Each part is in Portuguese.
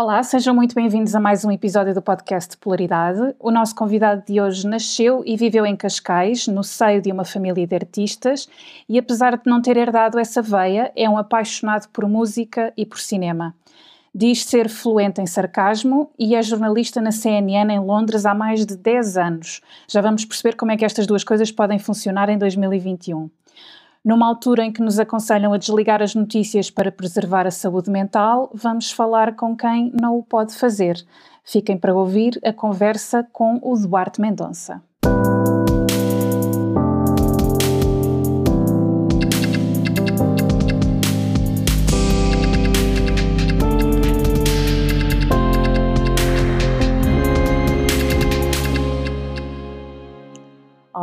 Olá, sejam muito bem-vindos a mais um episódio do podcast Polaridade. O nosso convidado de hoje nasceu e viveu em Cascais, no seio de uma família de artistas, e apesar de não ter herdado essa veia, é um apaixonado por música e por cinema. Diz ser fluente em sarcasmo e é jornalista na CNN em Londres há mais de 10 anos. Já vamos perceber como é que estas duas coisas podem funcionar em 2021. Numa altura em que nos aconselham a desligar as notícias para preservar a saúde mental, vamos falar com quem não o pode fazer. Fiquem para ouvir a conversa com o Duarte Mendonça.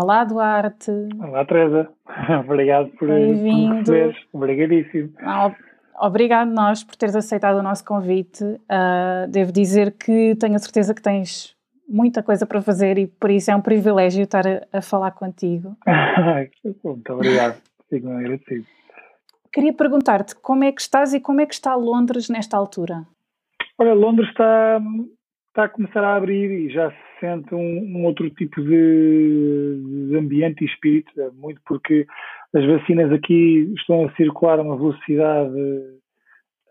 Olá, Duarte. Olá, Teresa. Obrigado por, por me receberes. Obrigadíssimo. Ah, obrigado nós por teres aceitado o nosso convite. Uh, devo dizer que tenho a certeza que tens muita coisa para fazer e por isso é um privilégio estar a, a falar contigo. Muito obrigado. Fico agradecido. Queria perguntar-te como é que estás e como é que está Londres nesta altura? Olha, Londres está, está a começar a abrir e já se sente um, um outro tipo de, de, ambiente e espírito, é muito porque as vacinas aqui estão a circular a uma velocidade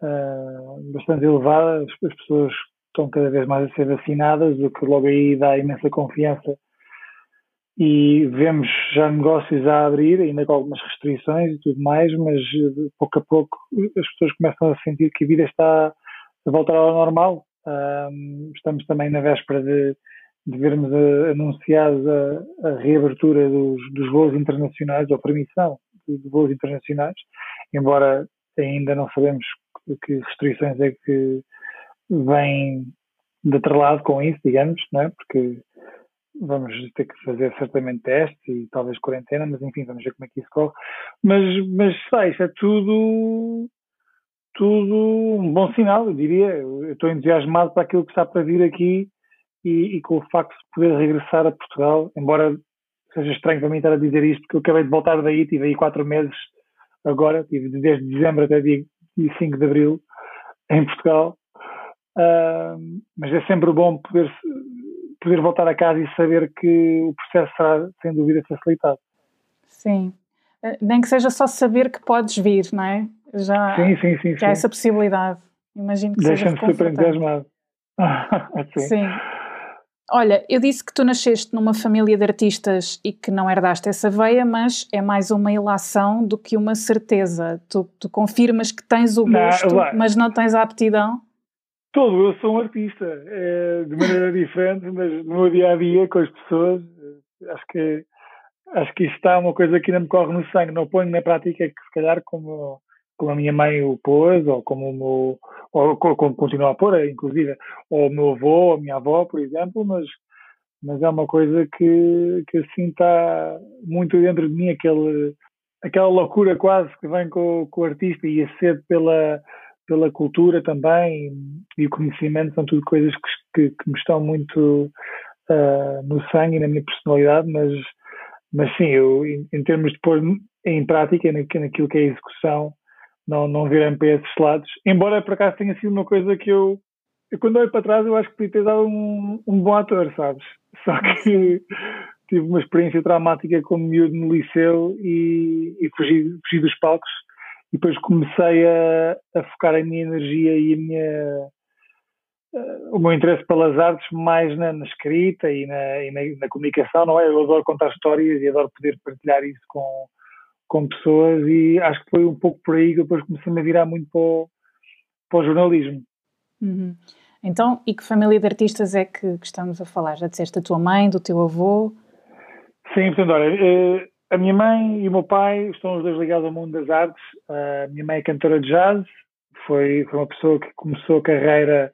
uh, bastante elevada, as, as, pessoas estão cada vez mais a ser vacinadas, o que logo aí dá imensa confiança. E vemos já negócios a abrir, ainda com algumas restrições e tudo mais, mas pouco a pouco as pessoas começam a sentir que a vida está a voltar ao normal. Um, estamos também na véspera de, de vermos a, anunciada a, reabertura dos, dos voos internacionais, ou permissão de, voos internacionais, embora ainda não sabemos que restrições é que vêm de outro lado com isso, digamos, não é? Porque vamos ter que fazer certamente testes e talvez quarentena, mas enfim, vamos ver como é que isso corre. Mas, mas sei, isso é tudo tudo um bom sinal, eu diria. Eu estou entusiasmado para aquilo que está para vir aqui e, e, com o facto de poder regressar a Portugal, embora seja estranho para mim estar a dizer isto, porque eu acabei de voltar daí, tive aí quatro meses agora, tive desde dezembro até dia 5 de abril em Portugal. Uh, mas é sempre bom poder, poder voltar a casa e saber que o processo será, sem dúvida, facilitado. Sim. Eh, nem que seja só saber que podes vir, não é? Já, sim, sim, sim. Já há essa possibilidade. Imagino que Deixa-me super entusiasmado. sim. sim. Olha, eu disse que tu nasceste numa família de artistas e que não herdaste essa veia, mas é mais uma ilação do que uma certeza. Tu, tu confirmas que tens o gosto, não, mas não tens a aptidão? Todo, eu sou um artista, é, de maneira diferente, mas no meu dia a dia com as pessoas, eh, acho que acho que isto está uma coisa que ainda me corre no sangue. Não ponho na prática que se calhar como como a minha mãe o pôs, ou como o meu, ou como continua a pôr, inclusive, ou o meu avô, ou a minha avó, por exemplo, mas, mas é uma coisa que, que assim está muito dentro de mim, aquele, aquela loucura quase que vem com, com o artista e a sede pela, pela cultura também e o conhecimento são tudo coisas que, que, que me estão muito uh, no sangue e na minha personalidade, mas, mas sim, eu, em, em termos de pôr em prática, naquilo que é a execução, não, não virem para esses lados. Embora por acaso tenha sido uma coisa que eu, eu quando olho para trás, eu acho que podia ter dado um, um bom ator, sabes? Só que tive uma experiência traumática como miúdo no liceu e, e fugi, fugi dos palcos. E depois comecei a, a focar a minha energia e a minha, uh, o meu interesse pelas artes mais na, na escrita e, na, e na, na, comunicação, não é? Eu adoro contar histórias e adoro poder partilhar isso com, com pessoas e acho que foi um pouco por aí que depois comecei-me a virar muito para o, para o jornalismo. Uhum. Então, e que família de artistas é que, que, estamos a falar? Já disseste da tua mãe, do teu avô? Sim, portanto, olha, eh, a minha mãe e o meu pai estão os dois ligados ao mundo das artes. A minha mãe é cantora de jazz, foi, foi uma pessoa que começou a carreira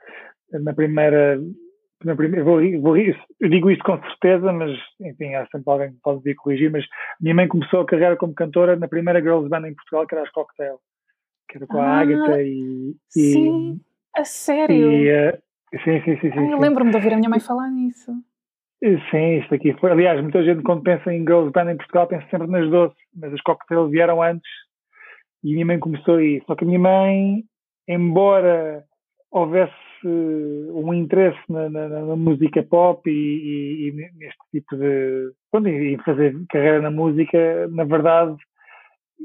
na primeira primeira, vou, vou, eu digo isto com certeza, mas enfim, há sempre alguém que pode vir corrigir, mas minha mãe começou a carreira como cantora na primeira girls band em Portugal, que era as Cocktail, que era com ah, a Agatha e, e... Sim, a sério? E, uh, sim, sim, sim. sim, ah, eu lembro-me de ouvir a minha mãe falar nisso. Sim, isto aqui foi. Aliás, muita gente quando pensa em girls band em Portugal pensa sempre nas doces, mas as Cocktail vieram antes e minha mãe começou aí. Só que a minha mãe, embora houvesse um interesse na, na, na música pop e, e, e, neste tipo de. Em fazer carreira na música, na verdade,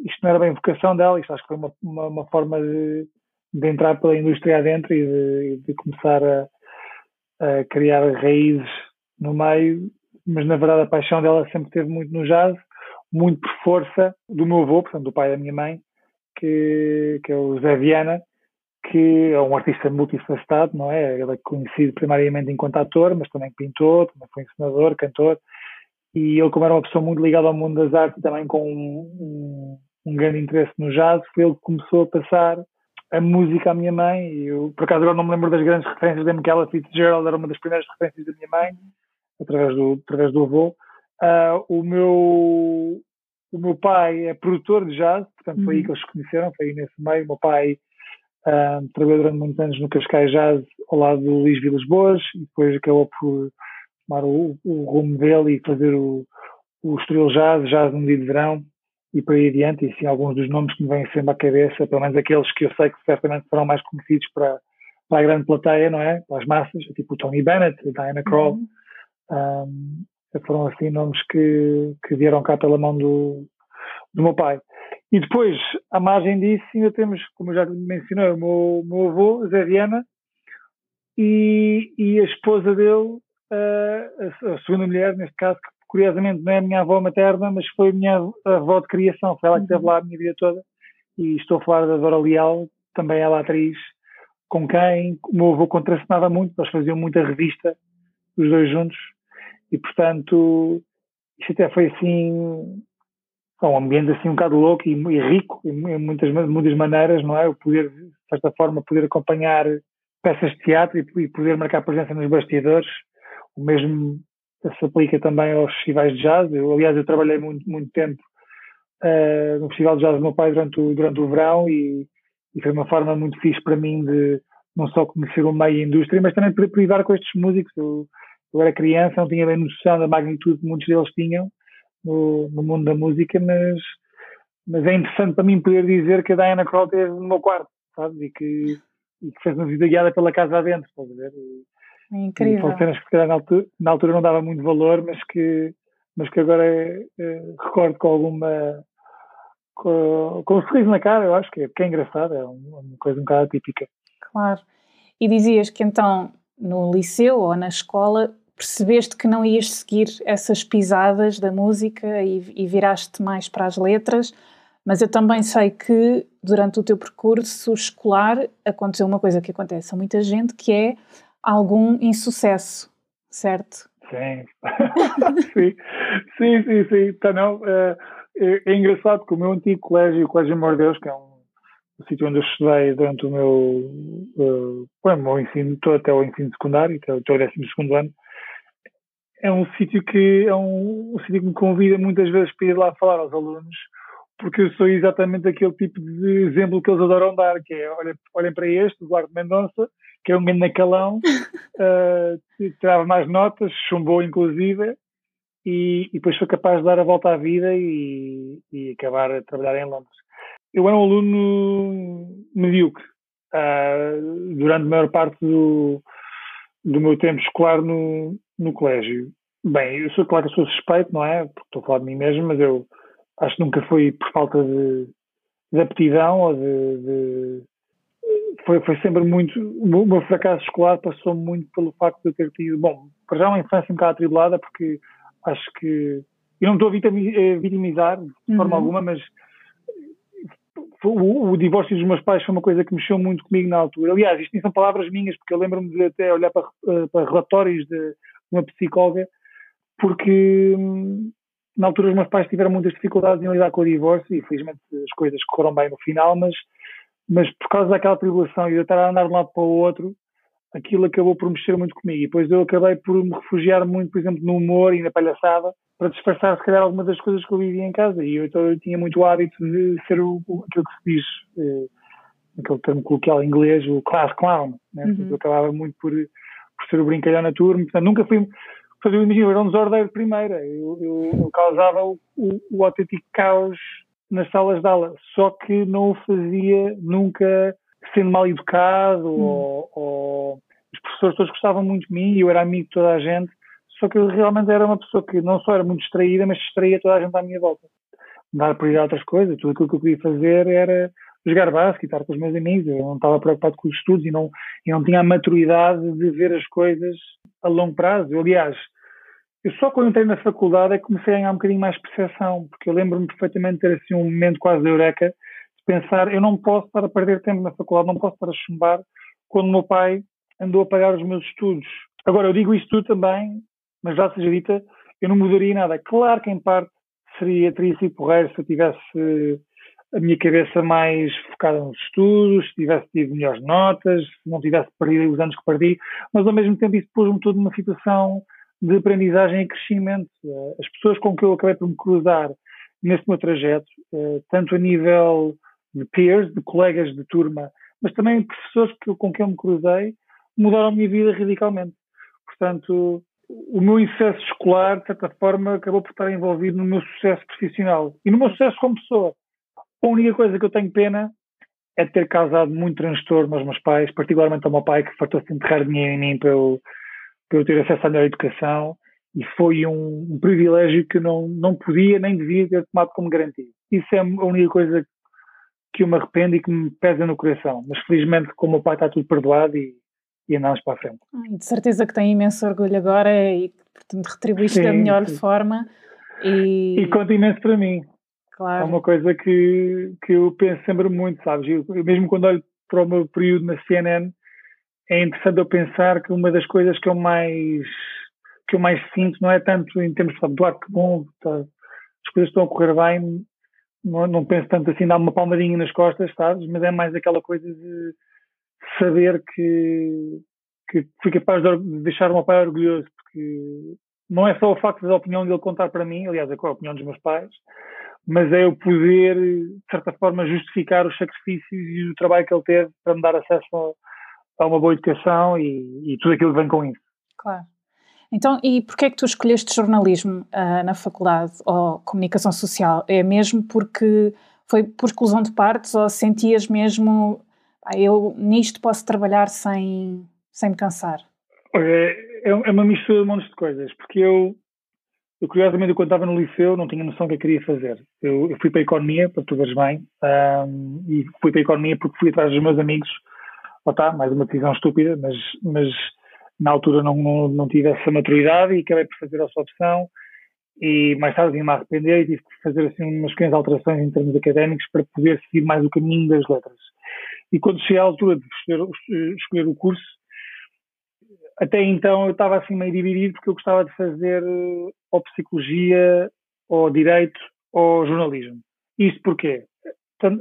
isto não era bem vocação dela, isto acho que foi uma, uma, uma forma de, de, entrar pela indústria adentro e de, de começar a, a, criar raízes no meio, mas na verdade a paixão dela sempre teve muito no jazz, muito por força do meu avô, portanto do pai da minha mãe, que, que é o Zé Viana, que é um artista multifacetado, não é? Ele é conhecido primariamente enquanto ator, mas também pintor, também foi ensinador, cantor, e ele, como era uma pessoa muito ligada ao mundo das artes, também com um, um, grande interesse no jazz, foi ele que começou a passar a música à minha mãe. E eu, por acaso, agora não me lembro das grandes referências da Michaela Fitzgerald, era uma das primeiras referências da minha mãe, através do, através do avô. Uh, o meu o meu pai é produtor de jazz, portanto foi aí uhum. que eles se conheceram, foi aí nesse meio. O meu pai uh, trabalhou durante muitos anos no Cascais Jazz ao lado do Luís Vilas Boas e depois acabou por tomar o, o rumo dele e fazer o, o Estoril Jazz, Jazz no dia de verão e por aí adiante, e sim alguns dos nomes que me vêm sempre à cabeça, pelo menos aqueles que eu sei que certamente serão mais conhecidos para, para a grande plateia, não é? Para as massas, tipo o Tony Bennett, a Diana Krall, uhum. um, foram assim nomes que, que vieram cá pela mão do, do meu pai. E depois, à margem disso, ainda temos, como eu já mencionei, o meu, meu avô, Zé Viana, e, e a esposa dele, a, a, segunda mulher, neste caso, que curiosamente não é a minha avó materna, mas foi a minha avó de criação, foi ela que esteve uhum. lá a minha vida toda. E estou a falar da Dora Leal, também ela atriz, com quem o meu avô contracenava muito, nós faziam muita revista, os dois juntos, e portanto, isto até foi assim, um ambiente assim um bocado louco e, e rico, em muitas, muitas maneiras, não é? O poder, de certa forma, poder acompanhar peças de teatro e, e poder marcar presença nos bastidores, o mesmo se aplica também aos festivais de jazz. Eu, aliás, eu trabalhei muito, muito tempo uh, no Festival de Jazz do meu pai durante o, durante o verão e, e, foi uma forma muito fixe para mim de não só conhecer o meio e a indústria, mas também de privar com estes músicos. Eu, eu, era criança, não tinha bem noção da magnitude que muitos deles tinham no, no mundo da música, mas, mas é interessante para mim poder dizer que a Diana Krall esteve no meu quarto, sabe? E que, e que fez uma vida guiada pela casa adentro, estás a ver? E, é incrível. São cenas que na altura, na altura não dava muito valor, mas que, mas que agora é, recordo com alguma. Com, com um sorriso na cara, eu acho que é, que é engraçado, é uma coisa um bocado atípica. Claro. E dizias que então no liceu ou na escola percebeste que não ias seguir essas pisadas da música e, e viraste mais para as letras, mas eu também sei que durante o teu percurso escolar aconteceu uma coisa que acontece a muita gente, que é algum insucesso, certo? Sim, sim, sim, sim, sim. Tá, não, é, é, é, engraçado que o meu antigo colégio, o Colégio Amor Deus, que é um, um sítio onde eu estudei durante o meu, uh, o meu ensino, todo até o ensino secundário, até, o décimo segundo ano, é um sítio que é um, um sítio que me convida muitas vezes para ir lá falar aos alunos, porque eu sou exatamente aquele tipo de exemplo que eles adoram dar, que é olhem, olhem para este, Eduardo Mendonça, que é um menino nacalão, uh, tirava mais notas, chumbou inclusive, e, e, depois foi capaz de dar a volta à vida e, e acabar a trabalhar em Londres. Eu era um aluno medíocre. Uh, durante a maior parte do, do meu tempo escolar no, no colégio. Bem, eu sou claro que sou suspeito, não é? Porque estou a falar de mim mesmo, mas eu acho que nunca foi por falta de, de aptidão ou de, de foi, foi sempre muito. O meu fracasso escolar passou muito pelo facto de eu ter tido. Bom, para já uma infância um bocado atribulada, porque acho que. Eu não estou a vitimizar de uhum. forma alguma, mas o, o, divórcio dos meus pais foi uma coisa que mexeu muito comigo na altura. Aliás, isto nem são palavras minhas, porque eu lembro-me de até olhar para, eh, para relatórios de uma psicóloga, porque hum, na altura os meus pais tiveram muitas dificuldades em lidar com o divórcio e felizmente as coisas correram bem no final, mas mas por causa daquela tribulação e de eu estar a andar de um lado para o outro, aquilo acabou por mexer muito comigo. E depois eu acabei por me refugiar muito, por exemplo, no humor e na palhaçada, para disfarçar, se calhar, algumas das coisas que eu vivia em casa. E eu, então, eu tinha muito o hábito de ser o, aquilo que se diz, eh, aquele termo coloquial em inglês, o class clown. Né? Uhum. Eu acabava muito por, por ser o brincalhão na turma. Portanto, nunca fui. Fazer, imagina, eu era um desordeiro de primeira. Eu, eu, eu causava o, o, o autêntico caos nas salas de aula, só que não o fazia nunca sendo mal educado hum. ou, ou, os professores todos gostavam muito de mim e eu era amigo de toda a gente, só que eu realmente era uma pessoa que não só era muito distraída, mas distraía toda a gente à minha volta. Dar prioridade a outras coisas, tudo aquilo que eu queria fazer era jogar basquete, estar com os meus amigos, eu não estava preocupado com os estudos e não, e não tinha a maturidade de ver as coisas a longo prazo. Eu, aliás, eu só quando entrei na faculdade é que comecei a ganhar um bocadinho mais percepção, porque eu lembro-me perfeitamente de ter assim um momento quase de eureka, de pensar, eu não posso estar a perder tempo na faculdade, não posso estar a chumbar quando o meu pai andou a pagar os meus estudos. Agora, eu digo isto tudo também, mas já seja dita, eu não mudaria nada. Claro que em parte seria, teria sido porreiro se eu tivesse a minha cabeça mais focada nos estudos, se tivesse tido melhores notas, se não tivesse perdido os anos que perdi, mas ao mesmo tempo isso pôs-me tudo numa situação de aprendizagem e crescimento. Eh, as pessoas com que eu acabei por me cruzar nesse meu trajeto, eh, tanto a nível de peers, de colegas de turma, mas também professores com quem eu me cruzei, mudaram a minha vida radicalmente. Portanto, o meu sucesso escolar, de certa forma, acabou por estar envolvido no meu sucesso profissional e no meu sucesso como pessoa. A única coisa que eu tenho pena é ter causado muito transtorno aos meus pais, particularmente ao meu pai, que fartou-se enterrar dinheiro em mim para eu, para eu ter acesso à melhor educação e foi um, um, privilégio que eu não, não podia nem devia ter tomado como garantido. Isso é a única coisa que eu me arrependo e que me pesa no coração. Mas felizmente, com o meu pai está tudo perdoado e, e andamos para a frente. De certeza que tem imenso orgulho agora e, portanto, retribuíste da melhor sim. forma. E... e conta imenso para mim. Claro. É uma coisa que, que eu penso sempre muito, sabes? Eu, mesmo quando olho para o meu período na CNN, é interessante eu pensar que uma das coisas que eu mais que eu mais sinto não é tanto em termos de Duarte, que bom, tá, as coisas estão a correr bem, não, não penso tanto assim, dar uma palmadinha nas costas, sabes? Mas é mais aquela coisa de saber que, que fui capaz de deixar o meu pai orgulhoso, porque não é só o facto da opinião dele contar para mim, aliás, é a opinião dos meus pais, mas é eu poder, de certa forma, justificar os sacrifícios e o trabalho que ele teve para me dar acesso a, uma boa educação e, e, tudo aquilo que vem com isso. Claro. Então, e porquê é que tu escolheste jornalismo uh, na faculdade ou comunicação social? É mesmo porque foi por exclusão de partes ou sentias mesmo, ah, eu nisto posso trabalhar sem, sem me cansar? É, é uma mistura de um monte de coisas, porque eu eu, curiosamente, quando estava no liceu, não tinha noção do que eu queria fazer. Eu, eu fui para a economia, para tu veres bem, um, e fui para a economia porque fui atrás dos meus amigos. Oh, tá, mais uma decisão estúpida, mas, mas na altura não, não, não tive essa maturidade e acabei por fazer essa opção. E mais tarde vim-me arrepender e tive que fazer assim umas pequenas alterações em termos académicos para poder seguir mais o caminho das letras. E quando cheguei à altura de escolher, escolher o curso, até então eu estava assim meio dividido porque eu gostava de fazer ou psicologia, ou direito, ou jornalismo. Isto porquê?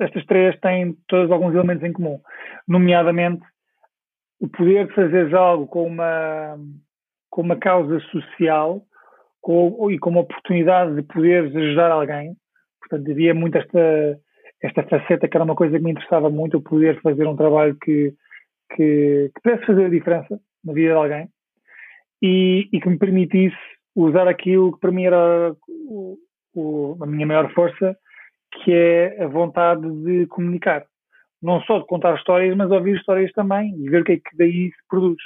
Estas três têm todos alguns elementos em comum, nomeadamente o poder de fazer algo com uma, com uma causa social com, e com uma oportunidade de poderes ajudar alguém. Portanto, havia muito esta, esta faceta que era uma coisa que me interessava muito, o poder fazer um trabalho que, que, que pudesse fazer a diferença na vida de alguém e, e que me permitisse usar aquilo que para mim era o, o, a minha maior força, que é a vontade de comunicar. Não só de contar histórias, mas ouvir histórias também e ver o que é que daí se produz.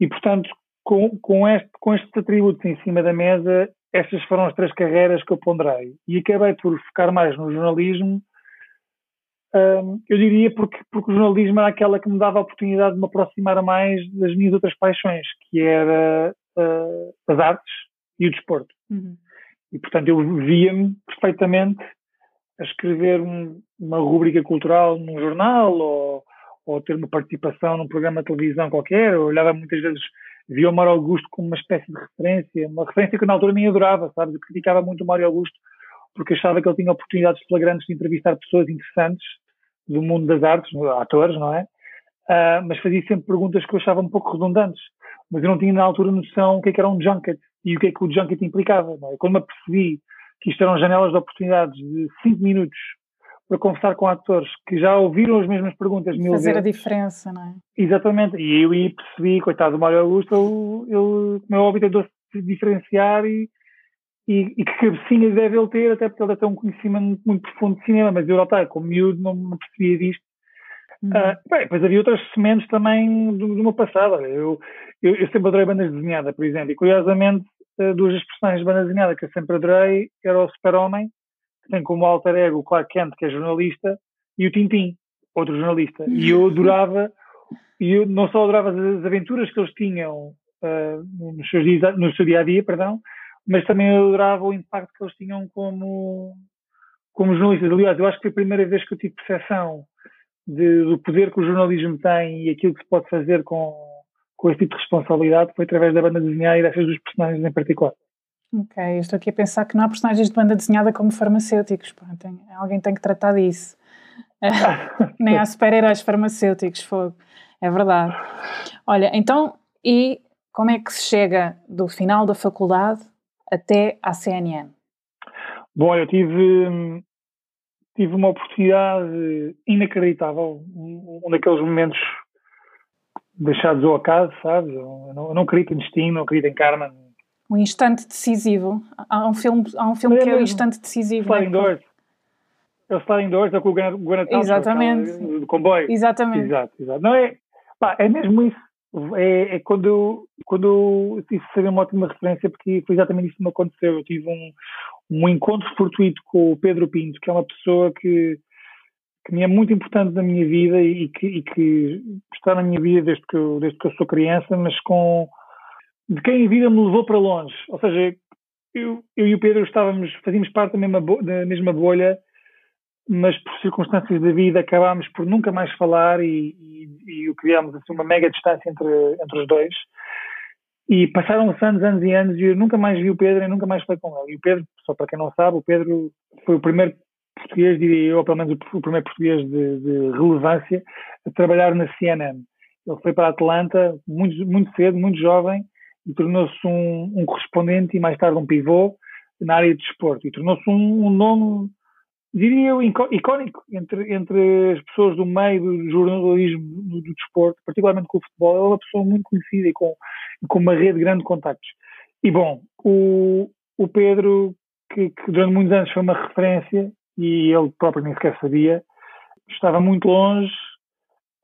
E, portanto, com, com, este, com estes atributos em cima da mesa, estas foram as três carreiras que eu ponderei. E acabei por focar mais no jornalismo, um, eu diria porque, porque o jornalismo era aquela que me dava a oportunidade de me aproximar mais das minhas outras paixões, que era uh, as artes e o desporto. Uhum. E, portanto, eu via-me perfeitamente a escrever um, uma rúbrica cultural num jornal ou, ou ter uma participação num programa de televisão qualquer. Eu olhava muitas vezes, via o Mário Augusto como uma espécie de referência, uma referência que na altura nem adorava, sabe? Eu criticava muito o Mário Augusto porque achava que ele tinha oportunidades flagrantes de entrevistar pessoas interessantes do mundo das artes, atores, não é? Uh, mas fazia sempre perguntas que eu achava um pouco redundantes. Mas eu não tinha na altura noção o que, é que era um junket e o que é que o junket implicava. É? Quando me apercebi que isto eram janelas de oportunidades de 5 minutos para conversar com atores que já ouviram as mesmas perguntas mil Fazer vezes. a diferença, não é? Exatamente. E eu aí percebi, coitado do Mário Augusto, ele, como é óbvio, tentou-se diferenciar e, e, e, que cabecinha deve ele ter, até porque ele deve ter um conhecimento muito, muito profundo de cinema, mas eu, lá está, como miúdo, não, não percebia disto. Uhum. Uh, bem, depois havia outras sementes também do, do meu passado. Eu, eu, eu, sempre adorei bandas desenhadas, por exemplo, e curiosamente, uh, duas das personagens de banda desenhada que eu sempre adorei era o Super-Homem, que tem como alter ego o Clark Kent, que é jornalista, e o Tintin, outro jornalista. E eu adorava, e eu não só adorava as aventuras que eles tinham uh, nos seus dias, no seu dia a dia, perdão, mas também adorava o impacto que eles tinham como, como jornalistas. Aliás, eu acho que foi a primeira vez que eu tive percepção de, do poder que o jornalismo tem e aquilo que se pode fazer com, com esse tipo de responsabilidade foi através da banda desenhada e dessas dos personagens em particular. Ok, eu estou aqui a pensar que não há personagens de banda desenhada como farmacêuticos. Pô, tem, alguém tem que tratar disso. Nem há super-heróis farmacêuticos, fogo. É verdade. Olha, então, e como é que se chega do final da faculdade até à CNN? Bom, eu tive, tive uma oportunidade inacreditável, um daqueles momentos deixados ao acaso, sabes? Eu não, eu não acredito em destino, não acredito em karma. Um instante decisivo. Há um filme, há um filme é que é o instante decisivo. Sliding né? Doors. É o Sliding Doors, é com o Guanatal. Exatamente. Do comboio. Exatamente. Exato, exato. Não é, pá, é mesmo isso. É, é, quando, quando tive saber uma ótima referência, porque foi exatamente isso que me aconteceu. Eu tive um, um encontro fortuito com o Pedro Pinto, que é uma pessoa que, que me é muito importante na minha vida e que, e que está na minha vida desde que, eu, desde que eu sou criança, mas com de quem a vida me levou para longe. Ou seja, eu, eu e o Pedro estávamos, fazíamos parte da mesma, da mesma bolha, mas por circunstâncias da vida acabámos por nunca mais falar e, e, e criámos assim, uma mega distância entre, entre os dois. E passaram-se anos, anos e anos e eu nunca mais vi o Pedro e nunca mais falei com ele. E o Pedro, só para quem não sabe, o Pedro foi o primeiro português, diria eu, ou pelo menos o primeiro português de, de relevância, a trabalhar na CNN. Ele foi para a Atlanta muito, muito cedo, muito jovem, e tornou-se um, um, correspondente e mais tarde um pivô na área de desporto. E tornou-se um, um nome diria eu, icónico entre, entre as pessoas do meio do jornalismo do, do desporto, particularmente com o futebol. Ele é uma pessoa muito conhecida e com, com uma rede grande de contactos. E bom, o, o Pedro, que, que, durante muitos anos foi uma referência e ele próprio nem sequer sabia, estava muito longe,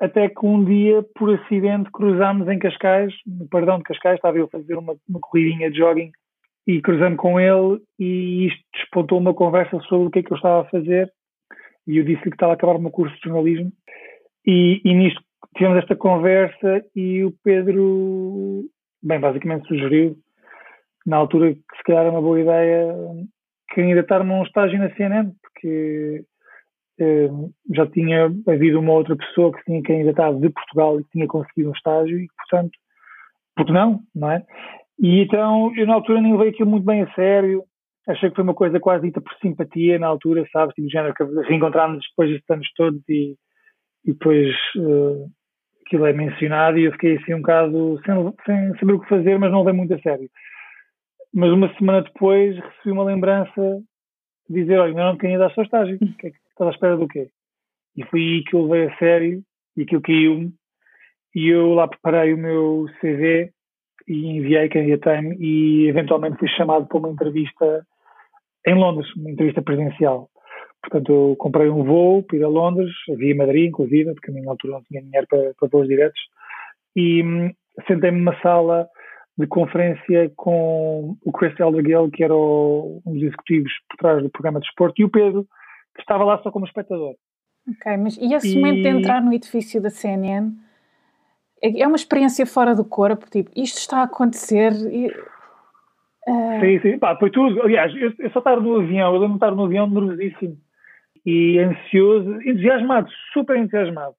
até que um dia, por acidente, cruzámos em Cascais, no Perdão de Cascais, estava eu a fazer uma, uma corridinha de jogging e cruzando com ele e isto despontou uma conversa sobre o que é que eu estava a fazer e eu disse-lhe que estava a acabar o meu curso de jornalismo e, e nisto tivemos esta conversa e o Pedro, bem, basicamente sugeriu na altura que se calhar era uma boa ideia candidatar-me a um estágio na CNN porque eh, já tinha havido uma outra pessoa que tinha candidatado de Portugal e que tinha conseguido um estágio e portanto, porque não, não é? E então, eu na altura nem levei aquilo muito bem a sério. Achei que foi uma coisa quase dita por simpatia na altura, sabes? Tipo, género, que reencontrámos depois destes anos todos e, e depois uh, aquilo é mencionado e eu fiquei assim um bocado sem, sem saber o que fazer, mas não levei muito a sério. Mas uma semana depois recebi uma lembrança de dizer, olha, ainda não te candidaste ao estágio, que é que estás à espera do quê? E foi aí que eu levei a sério e aquilo caiu-me e eu lá preparei o meu CV e enviei, candidatei-me e eventualmente fui chamado para uma entrevista em Londres, uma entrevista presencial. Portanto, eu comprei um voo para ir a Londres, via Madrid, inclusive, porque a minha altura não tinha dinheiro para, para voos diretos, e hum, sentei-me numa sala de conferência com o Chris Eldergill, que era o, um dos executivos por trás do programa de esporte, e o Pedro, que estava lá só como espectador. Ok, mas e esse e... momento de entrar no edifício da CNN é, é uma experiência fora do corpo, tipo, isto está a acontecer. E, uh... Sim, sim, pá, foi tudo. Aliás, eu, eu só estava no avião, eu lembro de estar no avião nervosíssimo e ansioso, entusiasmado, super entusiasmado.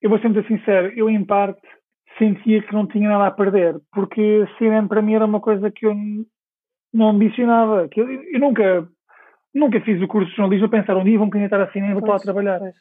Eu vou sempre ser sincero, eu em parte sentia que não tinha nada a perder, porque CNN para mim era uma coisa que eu não ambicionava, que eu, eu nunca nunca fiz o curso de jornalismo a pensar um dia vou-me candidatar a CNN e vou lá trabalhar. Pois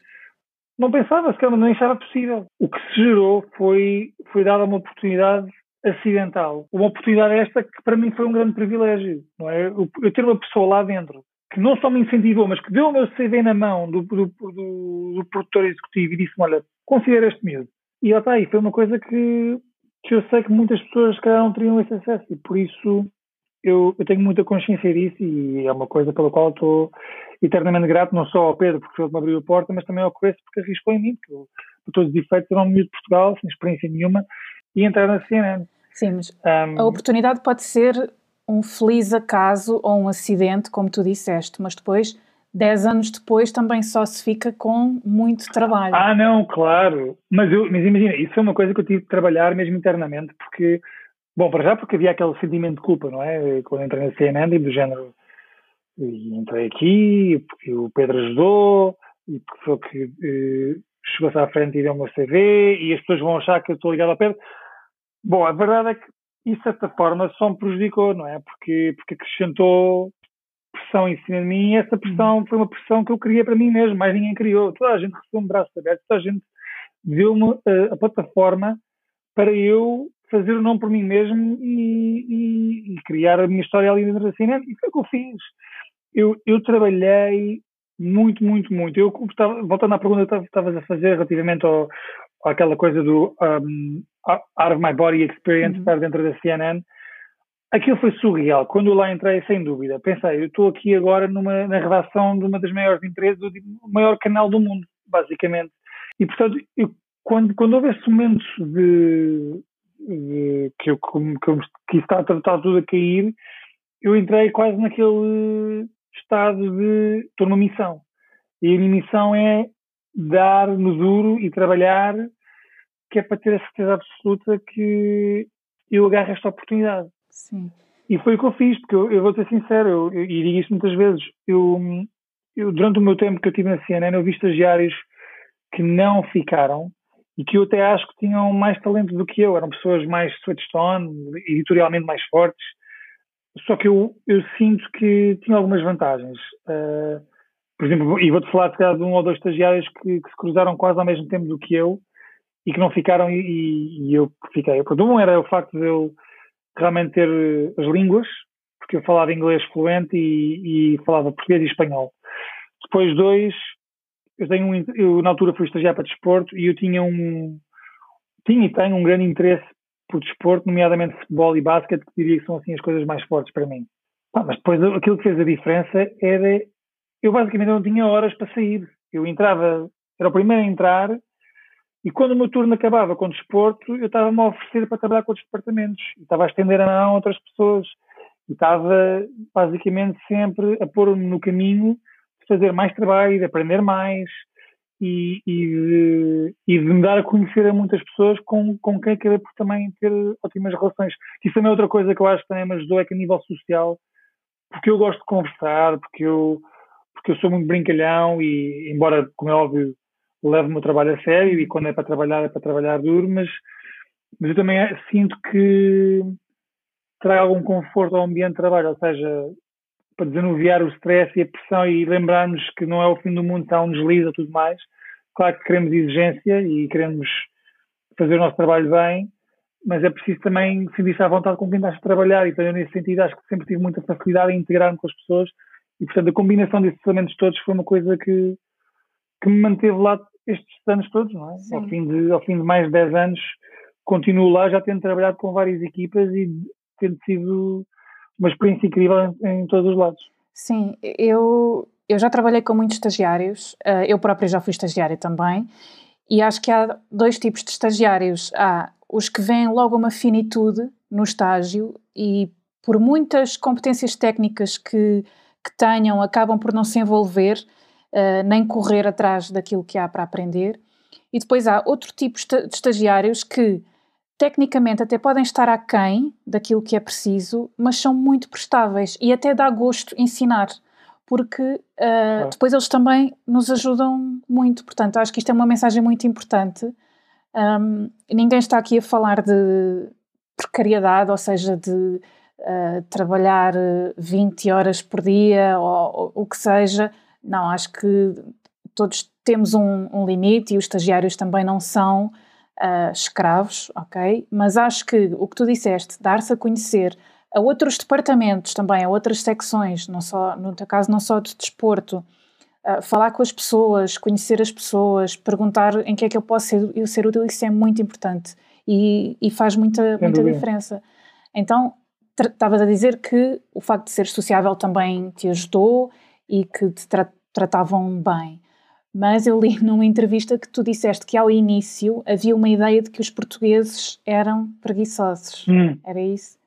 não pensava, sequer não achava possível. O que se gerou foi, foi dada uma oportunidade acidental. Uma oportunidade esta que para mim foi um grande privilégio, não é? Eu, ter uma pessoa lá dentro que não só me incentivou, mas que deu o meu CV na mão do, do, do, do produtor executivo e disse-me, olha, considera este medo. E lá está aí, foi uma coisa que, que eu sei que muitas pessoas, se calhar, não teriam esse acesso e por isso eu, eu tenho muita consciência disso e é uma coisa pela qual estou eternamente grato, não só ao Pedro, porque foi ele que me abriu a porta, mas também ao Chris, porque arriscou em mim, porque eu para todos os efeitos, era um miúdo de Portugal, sem experiência nenhuma, e entrar na CNN. Sim, mas um, a oportunidade pode ser um feliz acaso ou um acidente, como tu disseste, mas depois, dez anos depois, também só se fica com muito trabalho. Ah, não, claro. Mas, eu, mas imagina, isso é uma coisa que eu tive de trabalhar mesmo internamente, porque, bom, para já porque havia aquele sentimento de culpa, não é? Quando entrei na CNN do género, e entrei aqui, porque o Pedro ajudou, e porque foi que eh, chegou-se à frente e deu o meu CV, e as pessoas vão achar que eu estou ligado ao Pedro. Bom, a verdade é que isso, de certa forma, só me prejudicou, não é? Porque, porque acrescentou pressão em cima de mim e essa pressão foi uma pressão que eu criei para mim mesmo, mais ninguém criou. Toda a gente recebeu um braço aberto, toda a gente deu-me a, eh, a, plataforma para eu fazer o nome por mim mesmo e, e, e, criar a minha história ali dentro da cena. E foi o que eu fiz. Eu, eu trabalhei muito, muito, muito. Eu, voltando à pergunta que estavas a fazer relativamente ao, àquela coisa do um, Out of My Body Experience, uhum. estar dentro da CNN, aquilo foi surreal. Quando eu lá entrei, sem dúvida, pensei, eu estou aqui agora numa, na redação de uma das maiores empresas, do maior canal do mundo, basicamente. E, portanto, eu, quando, quando houve esse momento de, de que, eu, que, estava, estava tudo a cair, eu entrei quase naquele estado de estou numa missão. E a minha missão é dar no duro e trabalhar que é para ter a certeza absoluta que eu agarro esta oportunidade. Sim. E foi o que eu fiz, porque eu, eu vou ser sincero, eu, eu, e digo isto muitas vezes, eu, eu, durante o meu tempo que eu tive na CNN, eu vi estagiários que não ficaram e que eu até acho que tinham mais talento do que eu, eram pessoas mais on, editorialmente mais fortes, só que eu, eu sinto que tinha algumas vantagens. Uh, por exemplo, e vou-te falar de um ou dois estagiários que, que, se cruzaram quase ao mesmo tempo do que eu e que não ficaram e, e eu fiquei. Pronto, um era o facto de eu realmente ter as línguas, porque eu falava inglês fluente e, e falava português e espanhol. Depois dois, eu tenho um, eu na altura fui estagiar para desporto e eu tinha um tinha e tenho um grande interesse por desporto, nomeadamente futebol e basquete, que diria que são assim as coisas mais fortes para mim. Ah, mas depois aquilo que fez a diferença era eu basicamente não tinha horas para sair. Eu entrava, era o primeiro a entrar e quando o meu turno acabava com o desporto, eu estava-me a oferecer para trabalhar com outros departamentos. Estava a estender a mão a outras pessoas. E estava, basicamente, sempre a pôr-me no caminho fazer mais trabalho, de aprender mais e, e, de, e de me dar a conhecer a muitas pessoas com, com quem acabei por também ter ótimas relações. Isso também é outra coisa que eu acho que também me ajudou, é que a nível social, porque eu gosto de conversar, porque eu, porque eu sou muito brincalhão e, embora, como é óbvio, levo o meu trabalho a sério e quando é para trabalhar é para trabalhar duro, mas, mas eu também sinto que traga algum conforto ao ambiente de trabalho, ou seja, para desanuviar o stress e a pressão e lembrarmos que não é o fim do mundo, está um deslize e tudo mais. Claro que queremos exigência e queremos fazer o nosso trabalho bem, mas é preciso também sentir-se à vontade com quem está a trabalhar. Então, eu, nesse sentido, acho que sempre tive muita facilidade em integrar-me com as pessoas e, portanto, a combinação desses elementos todos foi uma coisa que, que me manteve lá estes anos todos, não é? Ao fim, de, ao fim de mais de 10 anos, continuo lá, já tendo trabalhado com várias equipas e tendo sido uma experiência incrível em, em todos os lados. Sim, eu, eu já trabalhei com muitos estagiários, eh, eu própria já fui estagiária também, e acho que há dois tipos de estagiários. Há os que veem logo uma finitude no estágio e por muitas competências técnicas que, que tenham, acabam por não se envolver uh, nem correr atrás daquilo que há para aprender. E depois há outro tipo de estagiários que, tecnicamente, até podem estar aquém daquilo que é preciso, mas são muito prestáveis e até dá gosto ensinar, porque uh, depois eles também nos ajudam muito. Portanto, acho que isto é uma mensagem muito importante. Um, ninguém está aqui a falar de precariedade, ou seja, de uh, trabalhar 20 horas por dia ou o que seja não, acho que todos temos um, um limite e os estagiários também não são uh, escravos, ok? Mas acho que o que tu disseste, dar-se a conhecer a outros departamentos também, a outras secções, não só, no teu caso, não só de desporto, uh, falar com as pessoas, conhecer as pessoas, perguntar em que é que eu posso ser, ser útil, isso é muito importante e, e faz muita, muita diferença. Então, estavas a dizer que o facto de ser sociável também te ajudou e que te tra tratavam bem. Mas eu li numa entrevista que tu disseste que ao início havia uma ideia de que os portugueses eram preguiçosos. Hum. Era isso?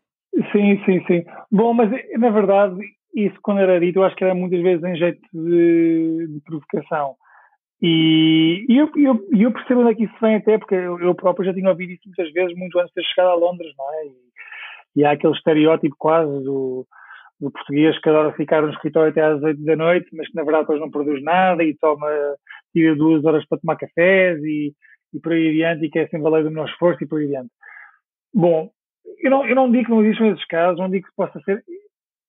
Sim, sim, sim. Bom, mas na verdade, isso quando era dito, eu acho que era muitas vezes em jeito de, de provocação. E, e eu, eu, eu, percebo onde é que isso vem até, porque eu, eu, próprio já tinha ouvido isso muitas vezes, muito antes de ter chegado a Londres, não é? E, e há aquele estereótipo quase do, do português que adora ficar no escritório até às 8 da noite, mas que na verdade depois não produz nada e toma, tira duas horas para tomar cafés e, e por aí adiante, e que é sempre a do menor esforço e por aí adiante. Bom, eu não, eu não digo que não existam esses casos, não digo que possa ser.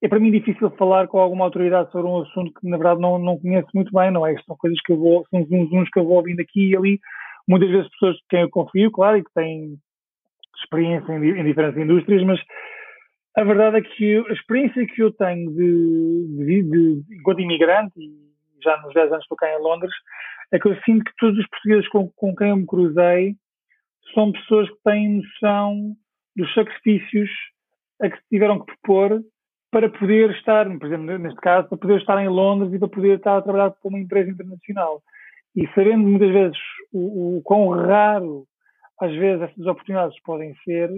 É para mim difícil falar com alguma autoridade sobre um assunto que na verdade não, não conheço muito bem, não é? São coisas que eu vou, são uns, uns que eu vou ouvindo aqui e ali, muitas vezes pessoas de quem eu confio, claro, e que têm experiência em, em diferentes indústrias, mas a verdade é que a experiência que eu tenho de, de, de, enquanto imigrante, e já nos 10 anos estou cá em Londres, é que eu sinto que todos os portugueses com, com quem eu me cruzei são pessoas que têm noção dos sacrifícios a que se tiveram que propor para poder estar, por exemplo, neste caso, para poder estar em Londres e para poder estar a trabalhar para uma empresa internacional. E sabendo muitas vezes o, o quão raro às vezes essas oportunidades podem ser,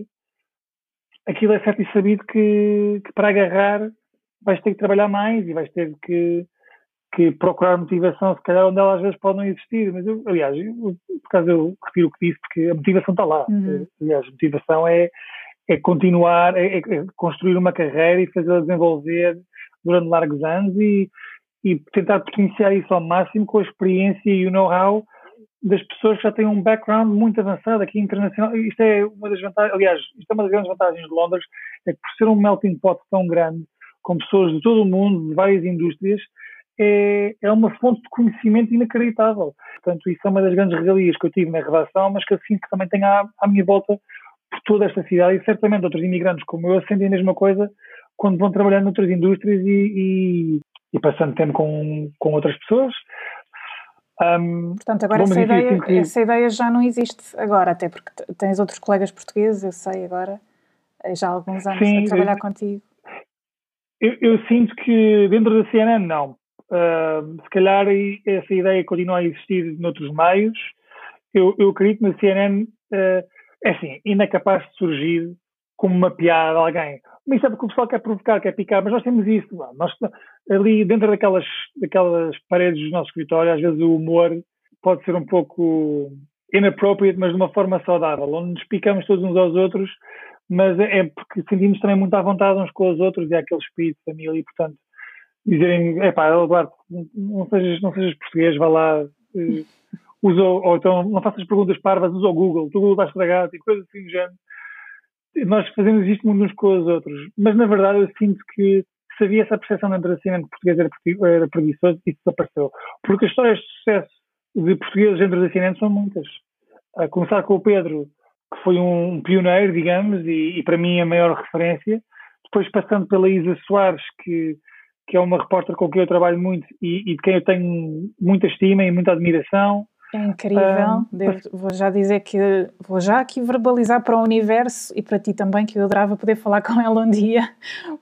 aquilo é certo e sabido que, que, para agarrar vais ter que trabalhar mais e vais ter que, que, procurar motivação, se calhar onde ela às vezes pode não existir. Mas eu, aliás, eu, por causa eu refiro o que disse, porque a motivação está lá. Uhum. Aliás, a motivação é, é continuar, é, é construir uma carreira e fazê-la desenvolver durante largos anos e, e tentar potenciar isso ao máximo com a experiência e o know-how das pessoas que já têm um background muito avançado aqui internacional. Isto é uma das vantagens, aliás, isto é uma das grandes vantagens de Londres, é que por ser um melting pot tão grande, com pessoas de todo o mundo, de várias indústrias, é, é uma fonte de conhecimento inacreditável. Portanto, isso é uma das grandes regalias que eu tive na redação, mas que assim que também tenho à, à minha volta por toda esta cidade e certamente outros imigrantes como eu sentem a mesma coisa quando vão trabalhar noutras indústrias e, e, e passando tempo com, com outras pessoas. Um, Portanto, agora essa ideia, que... essa ideia já não existe agora, até porque tens outros colegas portugueses, eu sei agora, eh, já há alguns anos Sim, a trabalhar eu, contigo. Eu, eu, sinto que dentro da CNN não. Uh, se calhar essa ideia continua a existir noutros meios. Eu, eu acredito que na CNN, uh, é assim, ainda é capaz de surgir como uma piada de alguém. Mas isso é porque o pessoal quer provocar, quer picar, mas nós temos isso. Nós, ali dentro daquelas, daquelas paredes do nosso escritório, às vezes o humor pode ser um pouco inappropriate, mas de uma forma saudável, onde nos picamos todos uns aos outros, mas é, é porque sentimos também muito à vontade uns com os outros e há aquele espírito de família e, portanto, dizerem, epá, Eduardo, não sejas, não sejas português, vá lá, uh, usa, ou então não faças perguntas parvas, usa o Google, o Google vai estragar, tipo, coisas assim do género nós fazemos isto uns com os outros, mas na verdade eu sinto que se havia essa percepção de entre português era, era preguiçoso, isso desapareceu. Porque as histórias de sucesso de portugueses entre assinantes são muitas. A começar com o Pedro, que foi um pioneiro, digamos, e, e para mim a maior referência. Depois passando pela Isa Soares, que, que é uma repórter com quem eu trabalho muito e, e de quem eu tenho muita estima e muita admiração. É incrível. Devo, vou já dizer que vou já aqui verbalizar para o universo e para ti também que eu adorava poder falar com ela um dia,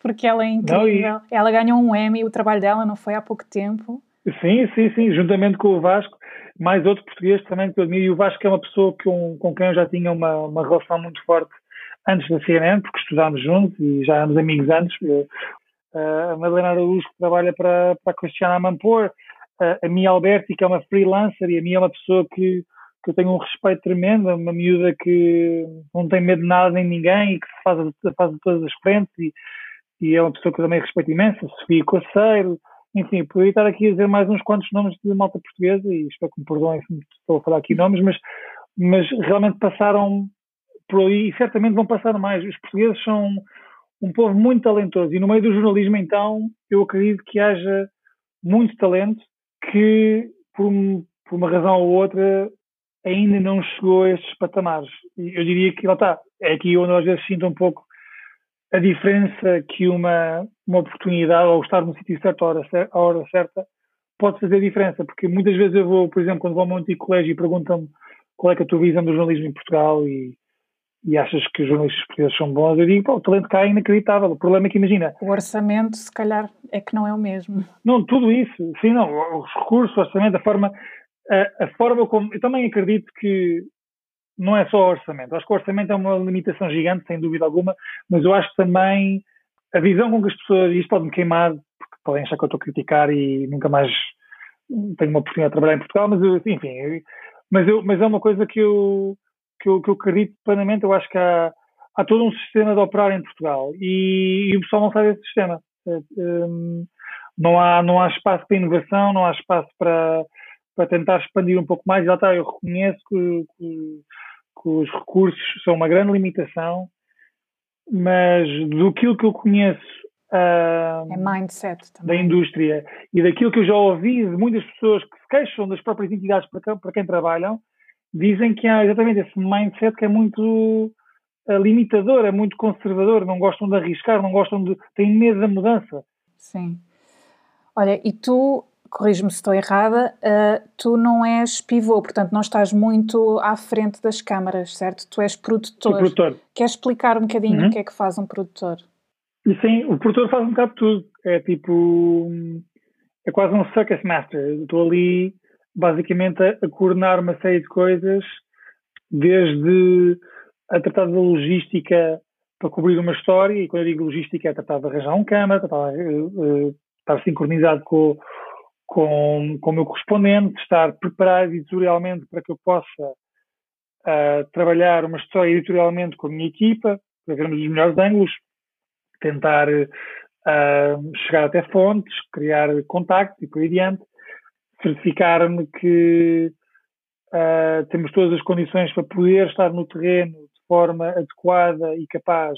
porque ela é incrível. Não, e... Ela ganhou um Emmy, o trabalho dela não foi há pouco tempo. Sim, sim, sim, juntamente com o Vasco, mais outro português também que eu admiro. E o Vasco é uma pessoa com, com quem eu já tinha uma, uma relação muito forte antes da CNN, porque estudámos juntos e já éramos amigos antes. a Madalena Araújo, que trabalha para, para a Cristiana Mampor, a, a Mia Alberti, que é uma freelancer, e a Mia é uma pessoa que, que eu tenho um respeito tremendo, uma miúda que não tem medo de nada nem ninguém e que faz, faz todas as frentes e, e é uma pessoa que eu também respeito imenso, Sofia Coceiro, enfim, poderia estar aqui a dizer mais uns quantos nomes de malta portuguesa e espero que me perdoem se estou a falar aqui nomes, mas, mas realmente passaram por aí e certamente vão passar mais. Os portugueses são um povo muito talentoso e no meio do jornalismo então eu acredito que haja muito talento que, por, por uma razão ou outra, ainda não chegou a estes patamares. Eu diria que lá está, é aqui onde às vezes sinto um pouco a diferença que uma, uma oportunidade ou estar no sítio certo à hora, à hora certa pode fazer diferença, porque muitas vezes eu vou, por exemplo, quando vou ao meu antigo colégio e perguntam-me qual é, é a tua visão do jornalismo em Portugal e e achas que os jornalistas portugueses são bons, eu digo, o talento cá é inacreditável. O problema é que, imagina... O orçamento, se calhar, é que não é o mesmo. Não, tudo isso. Sim, não. Os recursos, o orçamento, a forma... a, a, forma como. Eu também acredito que não é só orçamento. Acho que o orçamento é uma limitação gigante, sem dúvida alguma, mas eu acho também a visão com que as pessoas. Isto pode-me queimar, porque podem achar que eu estou a criticar e nunca mais tenho uma oportunidade de trabalhar em Portugal, mas eu, enfim, mas, eu, mas é uma coisa que eu, que eu, que eu acredito plenamente. Eu acho que há, há todo um sistema de operar em Portugal e, e o pessoal não sabe desse sistema. Um, não, há, não há espaço para inovação, não há espaço para, para tentar expandir um pouco mais. Já está, eu reconheço que, que, que os recursos são uma grande limitação, mas do que eu conheço uh, é mindset também. da indústria e daquilo que eu já ouvi de muitas pessoas que se queixam das próprias entidades para quem, para quem trabalham, dizem que há exatamente esse mindset que é muito uh, limitador, é muito conservador, não gostam de arriscar, não gostam de. têm medo da mudança. Sim. Olha, e tu, corrijo-me se estou errada, uh, tu não és pivô, portanto não estás muito à frente das câmaras, certo? Tu és produtor. Sou produtor. Queres explicar um bocadinho uhum. o que é que faz um produtor? E sim, o produtor faz um bocado de tudo. É tipo. É quase um circus master. Estou ali, basicamente, a, a coordenar uma série de coisas, desde a tratar da logística para cobrir uma história, e quando eu digo logística é tratar de arranjar um câmara, tratar, uh, estar sincronizado com, com, com o meu correspondente, estar preparado editorialmente para que eu possa uh, trabalhar uma história editorialmente com a minha equipa, para vermos os melhores ângulos, tentar uh, chegar até fontes, criar contactos e por aí adiante, certificar-me que uh, temos todas as condições para poder estar no terreno de forma adequada e capaz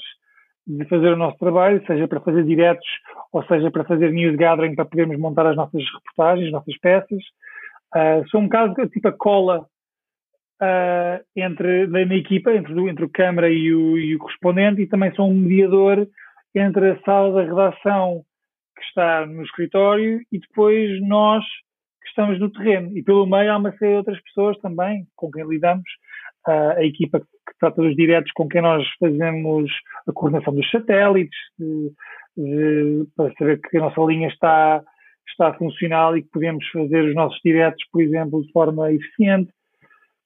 de fazer o nosso trabalho, seja para fazer diretos ou seja para fazer news gathering para podermos montar as nossas reportagens, as nossas peças. Uh, sou um caso tipo a cola uh, entre na, na, equipa, entre, entre o câmara e o, e o correspondente, e também sou um mediador entre a sala da redação que está no escritório e depois nós estamos no terreno. E pelo meio há uma série de outras pessoas também com quem lidamos, uh, a equipa que trata dos diretos com quem nós fazemos a coordenação dos satélites, de, de, para saber que a nossa linha está, está funcional e que podemos fazer os nossos diretos, por exemplo, de forma eficiente.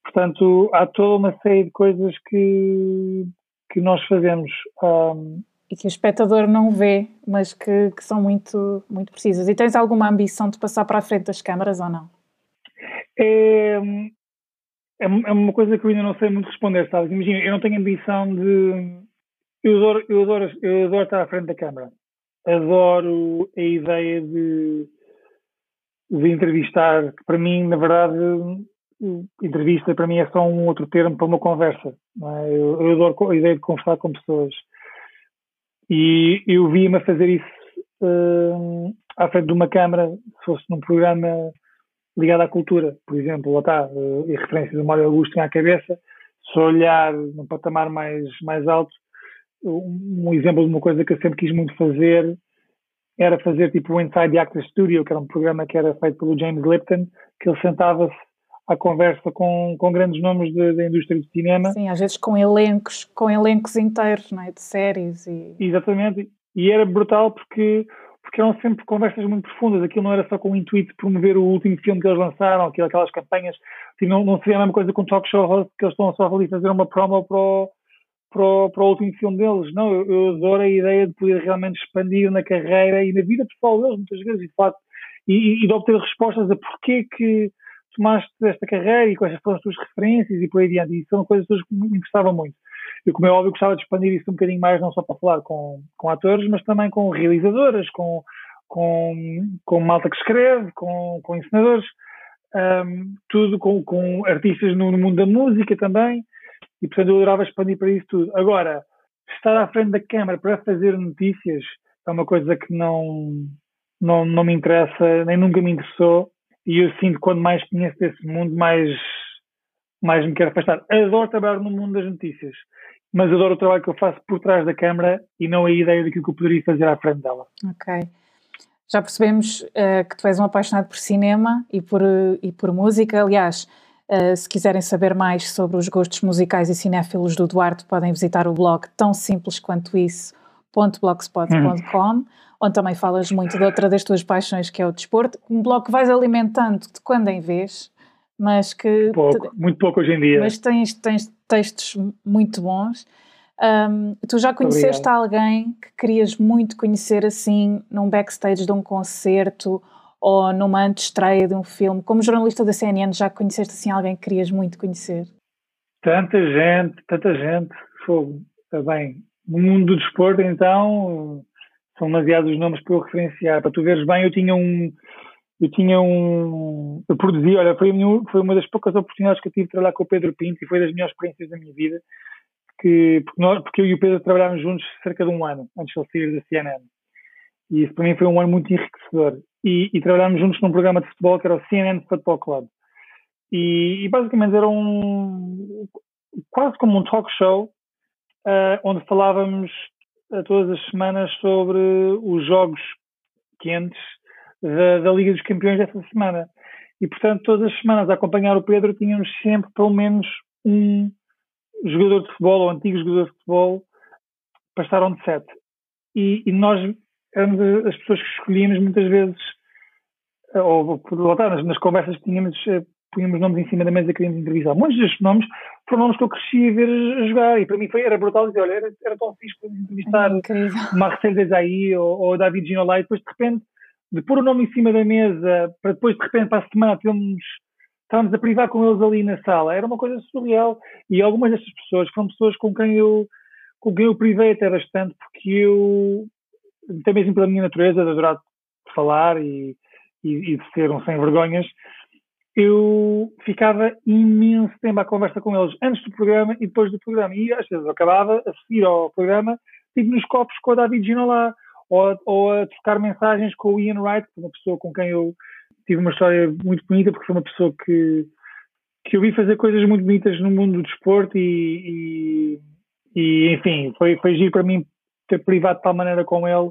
Portanto, há toda uma série de coisas que, que nós fazemos. Um, e que o espectador não vê, mas que, que, são muito, muito precisas. E tens alguma ambição de passar para a frente das câmaras ou não? É, é, é uma coisa que eu ainda não sei muito responder, sabes? Imagina, eu não tenho ambição de. Eu adoro, eu, adoro, eu adoro estar à frente da câmara. Adoro a ideia de, de entrevistar, que para mim, na verdade, entrevista para mim é só um outro termo para uma conversa. É? Eu, eu adoro a ideia de conversar com pessoas e eu vi-me a fazer isso uh, à frente de uma câmara, se fosse num programa ligado à cultura, por exemplo, lá está, uh, e referência do Mário Augusto à cabeça, se olhar num patamar mais, mais alto, um, um exemplo de uma coisa que eu sempre quis muito fazer era fazer tipo o Inside the Actors Studio, que era um programa que era feito pelo James Lipton, que ele sentava-se à conversa com, com grandes nomes da indústria do cinema. Sim, às vezes com elencos, com elencos inteiros, não é? De séries e... Exatamente, e era brutal porque, porque eram sempre conversas muito profundas, aquilo não era só com o intuito de promover o último filme que eles lançaram, aquilo, aquelas campanhas, assim, não, não seria a mesma coisa com o talk show host, que eles estão só ali fazer uma promo para o, para o, para o último filme deles. Não, eu, eu adoro a ideia de poder realmente expandir na carreira e na vida pessoal deles, muitas vezes, e de facto, e, e de obter respostas a porquê que tomaste esta carreira e quais foram as tuas referências e por aí adiante. E são coisas que me interessavam muito. Eu, como é óbvio, gostava de expandir isso um bocadinho mais, não só para falar com, com atores, mas também com realizadoras, com, com, com malta que escreve, com, com ensinadores, um, tudo com, com artistas no, no, mundo da música também. E, portanto, eu adorava expandir para isso tudo. Agora, estar à frente da câmara para fazer notícias é uma coisa que não, não, não me interessa, nem nunca me interessou e eu sinto quando mais conheço desse mundo, mais, mais me quero afastar. Adoro trabalhar no mundo das notícias, mas adoro o trabalho que eu faço por trás da câmara e não a ideia daquilo que eu poderia fazer à frente dela. Ok. Já percebemos uh, que tu és um apaixonado por cinema e por, uh, e por música. Aliás, uh, se quiserem saber mais sobre os gostos musicais e cinéfilos do Duarte, podem visitar o blog tão simples quanto isso, .blogspot.com. Hum onde também falas muito de outra das tuas paixões, que é o desporto, um blog que vais alimentando de quando em vez, mas que. Pouco, muito pouco hoje em dia. Mas tens, tens textos muito bons. Um, tu já conheceste Obrigado. alguém que querias muito conhecer assim, num backstage de um concerto ou numa antestreia de um filme? Como jornalista da CNN, já conheceste assim alguém que querias muito conhecer? Tanta gente, tanta gente. Fogo. Bem, no mundo do desporto, então, são demasiados os nomes para eu referenciar. Para tu veres bem, eu tinha um. Eu tinha um. Eu produzi, olha, foi, foi uma das poucas oportunidades que eu tive de trabalhar com o Pedro Pinto e foi das melhores experiências da minha vida. Que, porque, nós, porque eu e o Pedro trabalhámos juntos cerca de um ano, antes de ele sair da CNN. E isso para mim foi um ano muito enriquecedor. E, e trabalhámos juntos num programa de futebol que era o CNN Football Club. E, e basicamente era um. quase como um talk show, uh, onde falávamos todas as semanas sobre os jogos quentes da, da, Liga dos Campeões dessa semana. E, portanto, todas as semanas a acompanhar o Pedro tínhamos sempre pelo menos um jogador de futebol ou antigo jogador de futebol para estar on set. E, e nós éramos as pessoas que escolhíamos muitas vezes, ou, ou nas, nas conversas que tínhamos, eh, punhamos nomes em cima da mesa e queríamos entrevistar. Muitos destes nomes foram nomes que eu cresci a ver a jogar e para mim foi, era brutal dizer, olha, era, era tão fixe para entrevistar é Marcelo Desailly ou, ou David Ginolai e depois de repente de pôr o nome em cima da mesa para depois de repente para a semana termos estávamos a privar com eles ali na sala, era uma coisa surreal e algumas destas pessoas foram pessoas com quem eu com quem eu privei até bastante porque eu até mesmo pela minha natureza de adorar falar e, e, e de ser um sem vergonhas eu ficava imenso tempo à conversa com eles antes do programa e depois do programa. E às vezes eu acabava a seguir ao programa, tipo nos copos com o David Ginola, ou, ou a trocar mensagens com o Ian Wright, é uma pessoa com quem eu tive uma história muito bonita, porque foi uma pessoa que, que eu vi fazer coisas muito bonitas no mundo do desporto e, e, e enfim, foi, foi giro para mim ter privado de tal maneira com ele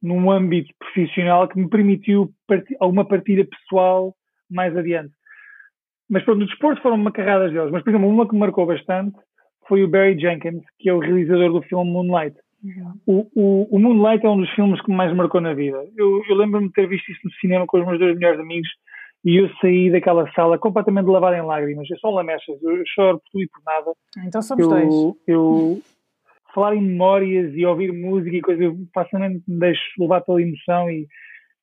num âmbito profissional que me permitiu alguma partida pessoal mais adiante. Mas pronto, no desporto foram uma carrada deles. Mas, por exemplo, uma que me marcou bastante foi o Barry Jenkins, que é o realizador do filme Moonlight. Uhum. O, o, o, Moonlight é um dos filmes que me mais marcou na vida. Eu, eu lembro-me de ter visto isso no cinema com os meus dois melhores amigos e eu saí daquela sala completamente lavado em lágrimas. Eu sou um lamechas, eu choro por tudo e por nada. Então somos eu, dois. Eu, falar em memórias e ouvir música e coisas, eu facilmente me deixo levar pela emoção e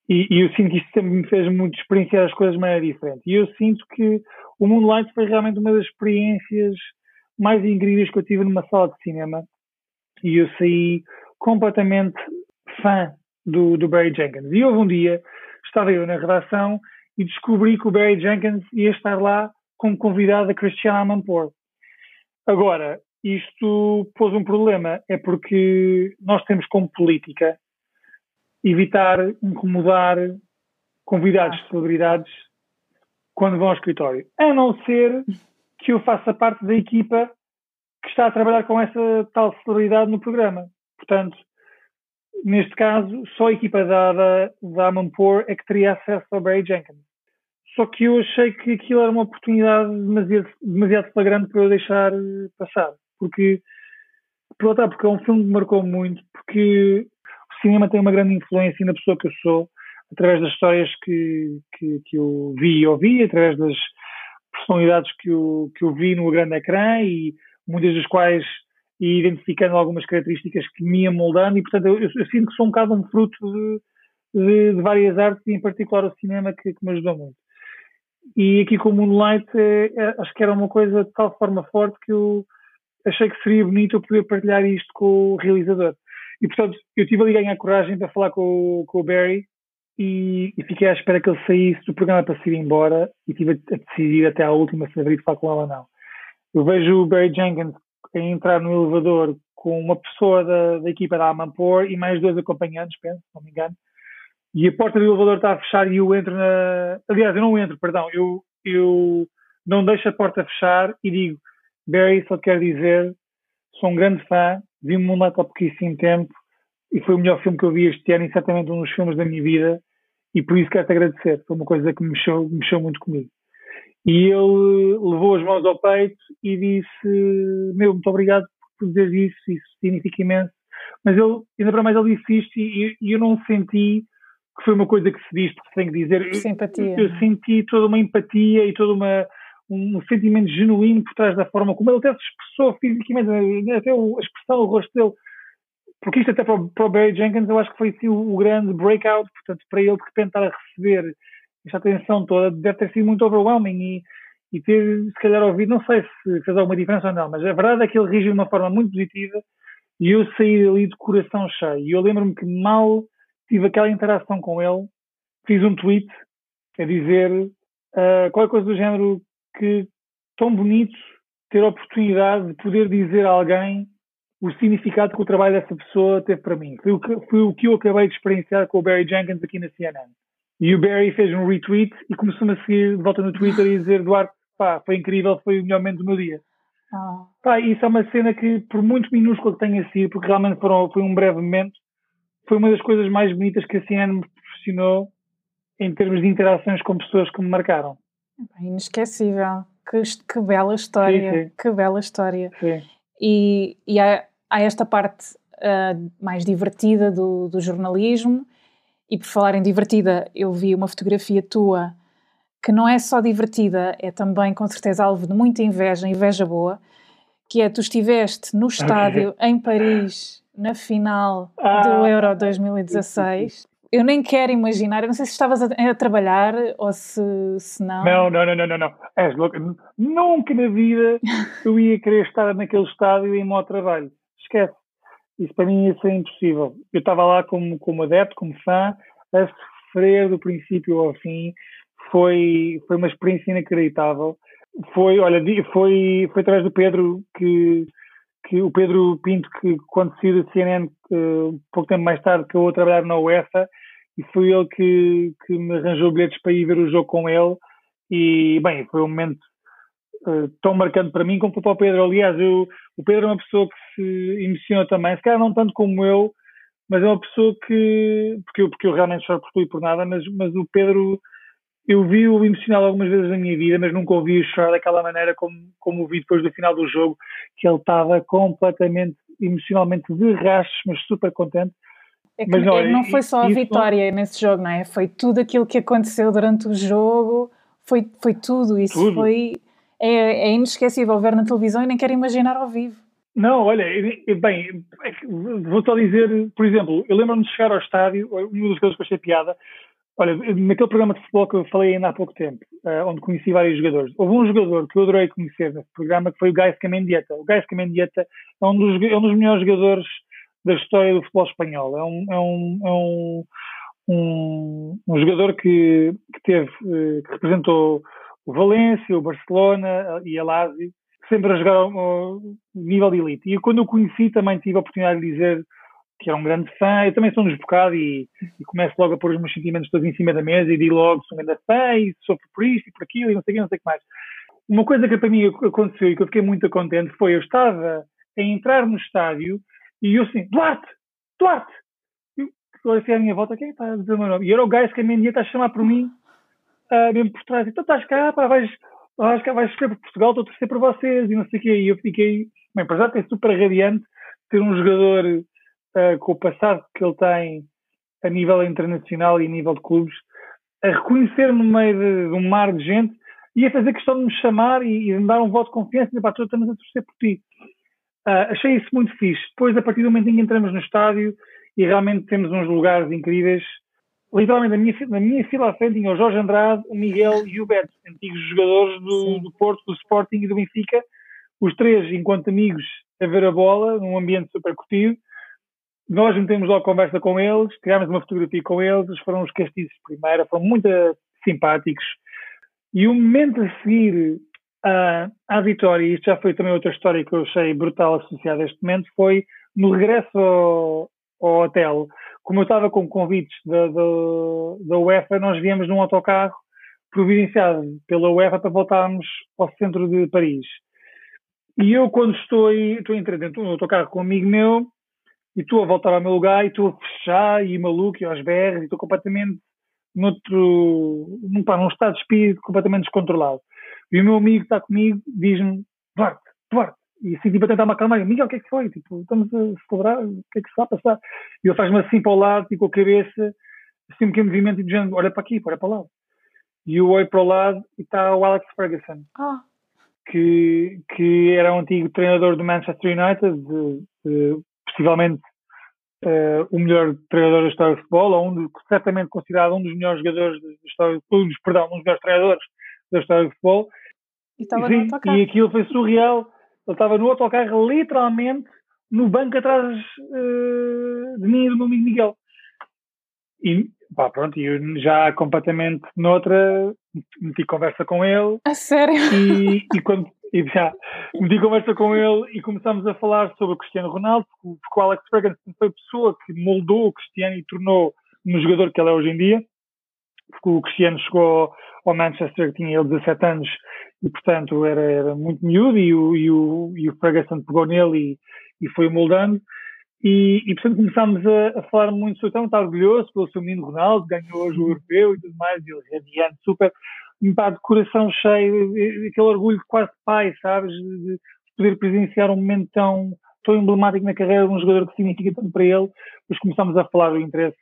e, e, eu sinto que sempre me fez muito experienciar as coisas de maneira diferente. E eu sinto que o Moonlight foi realmente uma das experiências mais incríveis que eu tive numa sala de cinema. E eu saí completamente fã do, do Barry Jenkins. E houve um dia, estava eu na redação e descobri que o Barry Jenkins ia estar lá como convidado a Christian Amanpour. Agora, isto pôs um problema, é porque nós temos como política evitar incomodar convidados de celebridades quando vão ao escritório. A não ser que eu faça parte da equipa que está a trabalhar com essa tal celebridade no programa. Portanto, neste caso, só a equipa da, da, da Amanpour é que teria acesso ao Barry Jenkins. Só que eu achei que aquilo era uma oportunidade demasiado, demasiado flagrante para eu deixar passar. Porque, por outro lado, porque é um filme que marcou muito, porque cinema tem uma grande influência na pessoa que eu sou, através das histórias que, que, que eu vi e ouvi, através das personalidades que eu, que eu vi no grande ecrã e muitas das quais e identificando algumas características que me iam moldando e portanto eu, eu, eu, sinto que sou um bocado um fruto de, de, de várias artes e em particular o cinema que, que, me ajudou muito. E aqui com o Moonlight é, é, acho que era uma coisa de tal forma forte que eu achei que seria bonito eu poder partilhar isto com o realizador. E, portanto, eu tive ali a ganhar coragem para falar com, com o Barry e, e, fiquei à espera que ele saísse do programa para se ir embora e tive a, a decidir até à última se haveria de falar com ela ou não. Eu vejo o Barry Jenkins a entrar no elevador com uma pessoa da, da equipa da Amanpour e mais dois acompanhantes, penso, se não me engano. E a porta do elevador está a fechar e eu entro na. Aliás, eu não entro, perdão. Eu, eu não deixo a porta fechar e digo: Barry, só quero dizer, sou um grande fã, vi o Moonlight há pouquíssimo tempo e foi o melhor filme que eu vi este ano e certamente um dos filmes da minha vida e por isso quero-te agradecer. Foi uma coisa que mexeu, mexeu muito comigo. E ele levou as mãos ao peito e disse: Meu, muito obrigado por dizer isso, isso significa imenso. Mas ele, ainda para mais, ele disse isto e, e eu não senti que foi uma coisa que se diz, que tenho que dizer. Simpatia. Eu, eu senti toda uma empatia e toda uma um sentimento genuíno por trás da forma como ele até se expressou fisicamente, até a expressão, o rosto dele. Porque isto até para o, para o Barry Jenkins eu acho que foi assim, o, o, grande breakout, portanto, para ele de repente estar a receber esta atenção toda deve ter sido muito overwhelming e, e ter se calhar ouvido, não sei se fez alguma diferença ou não, mas a verdade é que ele reagiu de uma forma muito positiva e eu saí ali de coração cheio. E eu lembro-me que mal tive aquela interação com ele, fiz um tweet a dizer uh, qualquer coisa do género que tão bonito ter a oportunidade de poder dizer a alguém o significado que o trabalho dessa pessoa teve para mim. Foi o que, foi o que eu acabei de experienciar com o Barry Jenkins aqui na CNN. E o Barry fez um retweet e começou-me a seguir de volta no Twitter e dizer Duarte, pá, foi incrível, foi o melhor momento do meu dia. Oh. Pá, isso é uma cena que, por muito minúscula que tenha sido, porque realmente foram, foi um breve momento, foi uma das coisas mais bonitas que a CNN me proporcionou em termos de interações com pessoas que me marcaram. Inesquecível. Que, que bela história. Sim, sim. Que bela história. Sim. E, e há, há, esta parte uh, mais divertida do, do jornalismo. E por falar em divertida, eu vi uma fotografia tua que não é só divertida, é também com certeza alvo de muita inveja, inveja boa, que é tu estiveste no estádio em Paris na final ah, do Euro 2016 eu nem quero imaginar, eu não sei se estavas a, a trabalhar ou se, se não. Não, não, não, não, não. És louca. Nunca na vida eu ia querer estar naquele estádio em modo trabalho. Esquece. Isso para mim ia ser impossível. Eu estava lá como, como adepto, como fã, a sofrer do princípio ao fim. Foi, foi uma experiência inacreditável. Foi, olha, foi, foi através do Pedro que, que o Pedro Pinto, que quando saiu da CNN, uh, pouco tempo mais tarde, que eu trabalhar na UEFA, e foi ele que, que me arranjou bilhetes para ir ver o jogo com ele. E, bem, foi um momento uh, tão marcante para mim como para o Pedro. Aliás, eu, o Pedro é uma pessoa que se emociona também, se calhar não tanto como eu, mas é uma pessoa que. Porque eu, porque eu realmente choro por tudo e por nada, mas, mas o Pedro. Eu vi-o emocionado algumas vezes na minha vida, mas nunca ouvi-o chorar daquela maneira como, como o vi depois do final do jogo, que ele estava completamente, emocionalmente de rachos, mas super contente. É que, não, é, não foi só a vitória nesse jogo, não é? Foi tudo aquilo que aconteceu durante o jogo, foi, foi tudo. Isso tudo. foi. É, é inesquecível ver na televisão e nem quero imaginar ao vivo. Não, olha, bem, é vou só dizer, por exemplo, eu lembro-me de chegar ao estádio, uma das coisas que eu achei piada, olha, naquele programa de futebol que eu falei ainda há pouco tempo, uh, onde conheci vários jogadores, houve um jogador que eu adorei conhecer nesse programa, que foi o Gais Camendieta. O Gais Camendieta é um dos, é um dos melhores jogadores da história do futebol espanhol. É um, é um, é um, um, um jogador que, que teve, eh, que representou o Valência, o Barcelona e a Lazio, sempre a jogar ao, ao nível de elite. E quando o conheci também tive a oportunidade de dizer que era um grande fã, eu também sou um desbocado e, e começo logo a pôr os meus sentimentos todos em cima da mesa e digo logo sou um grande fã e sofro por isto e por aquilo e não sei o que, não sei o que mais. Uma coisa que para mim aconteceu e que eu fiquei muito contente foi eu estava a entrar no estádio e eu assim, Duarte, Duarte! Eu olhei à minha volta, quem está a dizer o meu nome? E era o gajo que a minha dia está a chamar por mim, uh, mesmo por trás. Então estás cá, pá, vais, vais, vais sofrer por Portugal, estou a torcer por vocês e não sei o quê. E eu fiquei, bem, para já é super radiante ter um jogador uh, com o passado que ele tem a nível internacional e a nível de clubes, a reconhecer no meio de, de um mar de gente e a fazer questão de me chamar e, e de me dar um voto de confiança e dizer, pá, estamos a torcer por ti. Uh, achei isso muito fixe. Depois, a partir do momento em que entramos no estádio e realmente temos uns lugares incríveis, literalmente na minha, na minha fila à frente tinha o Jorge Andrade, o Miguel e o Beto, antigos jogadores do, do, Porto, do Sporting e do Benfica, os três enquanto amigos a ver a bola, num ambiente super curtido. Nós metemos logo conversa com eles, tirámos uma fotografia com eles, eles foram os castiços de primeira, foram muito simpáticos. E o momento a seguir à, à vitória, e isto já foi também outra história que eu achei brutal associada a este momento, foi no regresso ao, ao hotel, como eu estava com convites da, UEFA, nós viemos num autocarro providenciado pela UEFA para voltarmos ao centro de Paris. E eu, quando estou estou a entrar dentro do autocarro com um amigo meu, e estou a voltar ao meu lugar, e estou a fechar, e maluco, e aos berros, e estou completamente noutro, num, pá, num estado de espírito completamente descontrolado. E o meu amigo está comigo diz-me, Duarte, Duarte. E assim, tipo, a tentar me acalmar. Miguel, o que é que foi? Tipo, estamos a celebrar, o que é que se está a passar? E ele faz-me assim para o lado, tipo, a cabeça, assim um pequeno movimento e dizendo, olha para aqui, olha para lá. E eu olho para o lado e está o Alex Ferguson. Ah. Que, que era um antigo treinador do Manchester United, de, de, possivelmente uh, o melhor treinador da história do futebol, ou um certamente considerado um dos melhores jogadores da história, um dos, perdão, um dos melhores treinadores da história do futebol. E, estava Sim, no e aquilo foi surreal. Ele estava no autocarro, literalmente, no banco atrás uh, de mim e do meu amigo Miguel. E pá, pronto, eu já completamente noutra, meti conversa com ele. A sério? E, e quando e já meti conversa com ele e começámos a falar sobre o Cristiano Ronaldo, porque o Alex Ferguson foi a pessoa que moldou o Cristiano e tornou no jogador que ele é hoje em dia. Porque o Cristiano chegou ao Manchester, tinha ele 17 anos e, portanto, era, era muito miúdo e o, e, o, e o Ferguson pegou nele e, e foi moldando. E, e portanto começámos a, a, falar muito sobre então, está orgulhoso pelo seu menino Ronaldo, ganhou hoje o europeu e tudo mais, e ele radiante, super, pá, de coração cheio, aquele orgulho quase pai, sabes, de, de, poder presenciar um momento tão, tão emblemático na carreira de um jogador que significa tanto para ele, depois começámos a falar do interesse,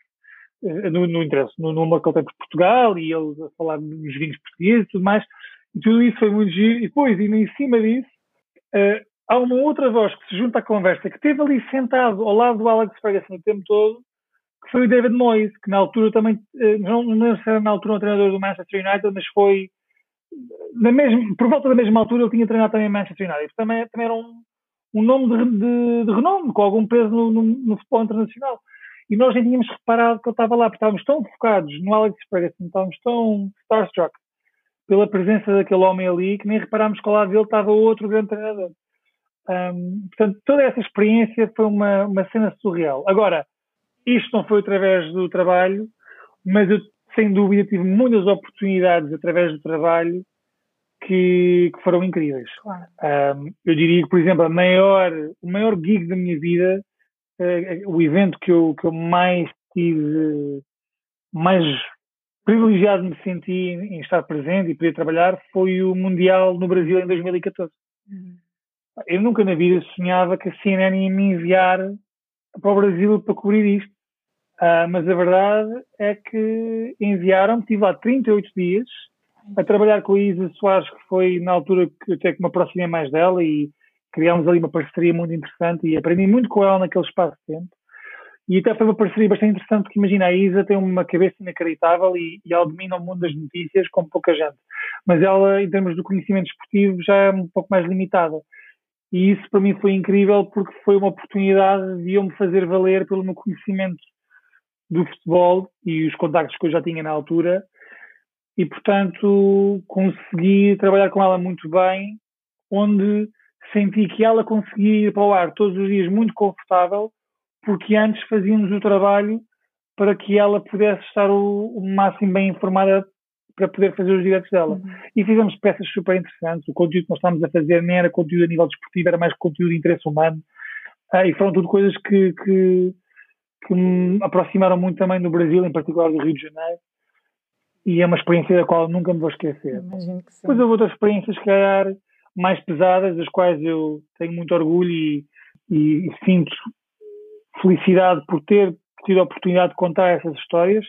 eh, no, no interesse, no número que ele tem por Portugal, e ele a falar dos vinhos portugueses e tudo mais, e tudo isso foi muito giro, e depois, e em cima disso, uh, há uma outra voz que se junta à conversa, que esteve ali sentado ao lado do Alex Ferguson o tempo todo, que foi o David Moyes, que na altura também, eh, não, não era na altura um treinador do Manchester United, mas foi, na mesma, por volta da mesma altura ele tinha treinado também Manchester United, também, também era um, um nome de, de, de, renome, com algum peso no, no, no, futebol internacional. E nós nem tínhamos reparado que ele estava lá, porque estávamos tão focados no Alex Ferguson, estávamos tão starstruck pela presença daquele homem ali, que nem reparámos que ao lado dele estava outro grande treinador. Um, portanto, toda essa experiência foi uma, uma cena surreal. Agora, isto não foi através do trabalho, mas eu, sem dúvida, tive muitas oportunidades através do trabalho que, que foram incríveis. Claro. Um, eu diria que, por exemplo, a maior, o maior gig da minha vida, uh, o evento que eu, que eu mais tive, mais privilegiado me senti em, estar presente e poder trabalhar, foi o Mundial no Brasil em 2014. Uhum eu nunca na vida sonhava que a CNN ia me enviar para o Brasil para cobrir isto. Uh, mas a verdade é que enviaram-me, estive lá 38 dias a trabalhar com a Isa Soares, que foi na altura que até que me aproximei mais dela e criámos ali uma parceria muito interessante e aprendi muito com ela naquele espaço de tempo. E até foi uma parceria bastante interessante, porque imagina, a Isa tem uma cabeça inacreditável e, e ela domina o mundo das notícias como pouca gente. Mas ela, em termos de conhecimento esportivo, já é um pouco mais limitada. E isso para mim foi incrível porque foi uma oportunidade de eu me fazer valer pelo meu conhecimento do futebol e os contactos que eu já tinha na altura. E, portanto, consegui trabalhar com ela muito bem, onde senti que ela conseguia ir para o ar todos os dias muito confortável, porque antes fazíamos o trabalho para que ela pudesse estar o, o máximo bem informada para poder fazer os diretos dela. Uhum. E fizemos peças super interessantes. O conteúdo que nós estávamos a fazer nem era conteúdo a nível desportivo, era mais conteúdo de interesse humano. Ah, e foram tudo coisas que, que, que, me aproximaram muito também do Brasil, em particular do Rio de Janeiro. E é uma experiência da qual nunca me vou esquecer. Imagino que sim. Depois houve outras experiências, se calhar, mais pesadas, das quais eu tenho muito orgulho e, e, e sinto felicidade por ter tido a oportunidade de contar essas histórias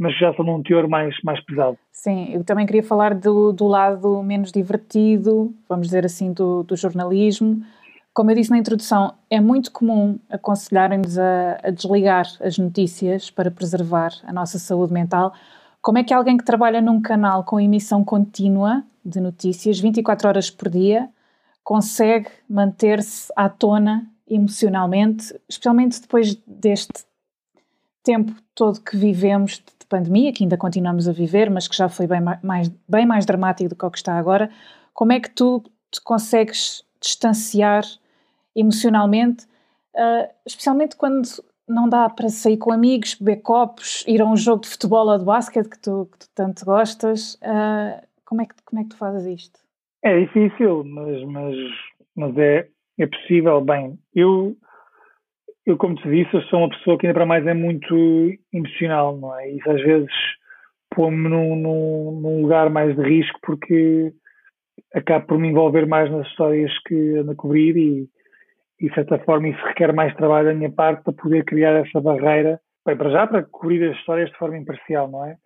mas já são num teor mais, mais pesado. Sim, eu também queria falar do, do lado menos divertido, vamos dizer assim, do, do jornalismo. Como eu disse na introdução, é muito comum aconselharem-nos a, a desligar as notícias para preservar a nossa saúde mental. Como é que alguém que trabalha num canal com emissão contínua de notícias, 24 horas por dia, consegue manter-se à tona emocionalmente, especialmente depois deste tempo todo que vivemos de pandemia, que ainda continuamos a viver, mas que já foi bem mais, bem mais dramático do que o que está agora, como é que tu te consegues distanciar emocionalmente, uh, especialmente quando não dá para sair com amigos, beber copos, ir a um jogo de futebol ou de basquete que tu, que tu tanto gostas, uh, como, é que, como é que tu fazes isto? É difícil, mas, mas, mas é, é possível. Bem, eu eu, como te disse, eu sou uma pessoa que ainda para mais é muito emocional, não é? Isso às vezes põe-me num, num, num, lugar mais de risco porque acabo por me envolver mais nas histórias que ando a cobrir e, e de certa forma isso requer mais trabalho da minha parte para poder criar essa barreira bem, para já para cobrir as histórias de forma imparcial, não é?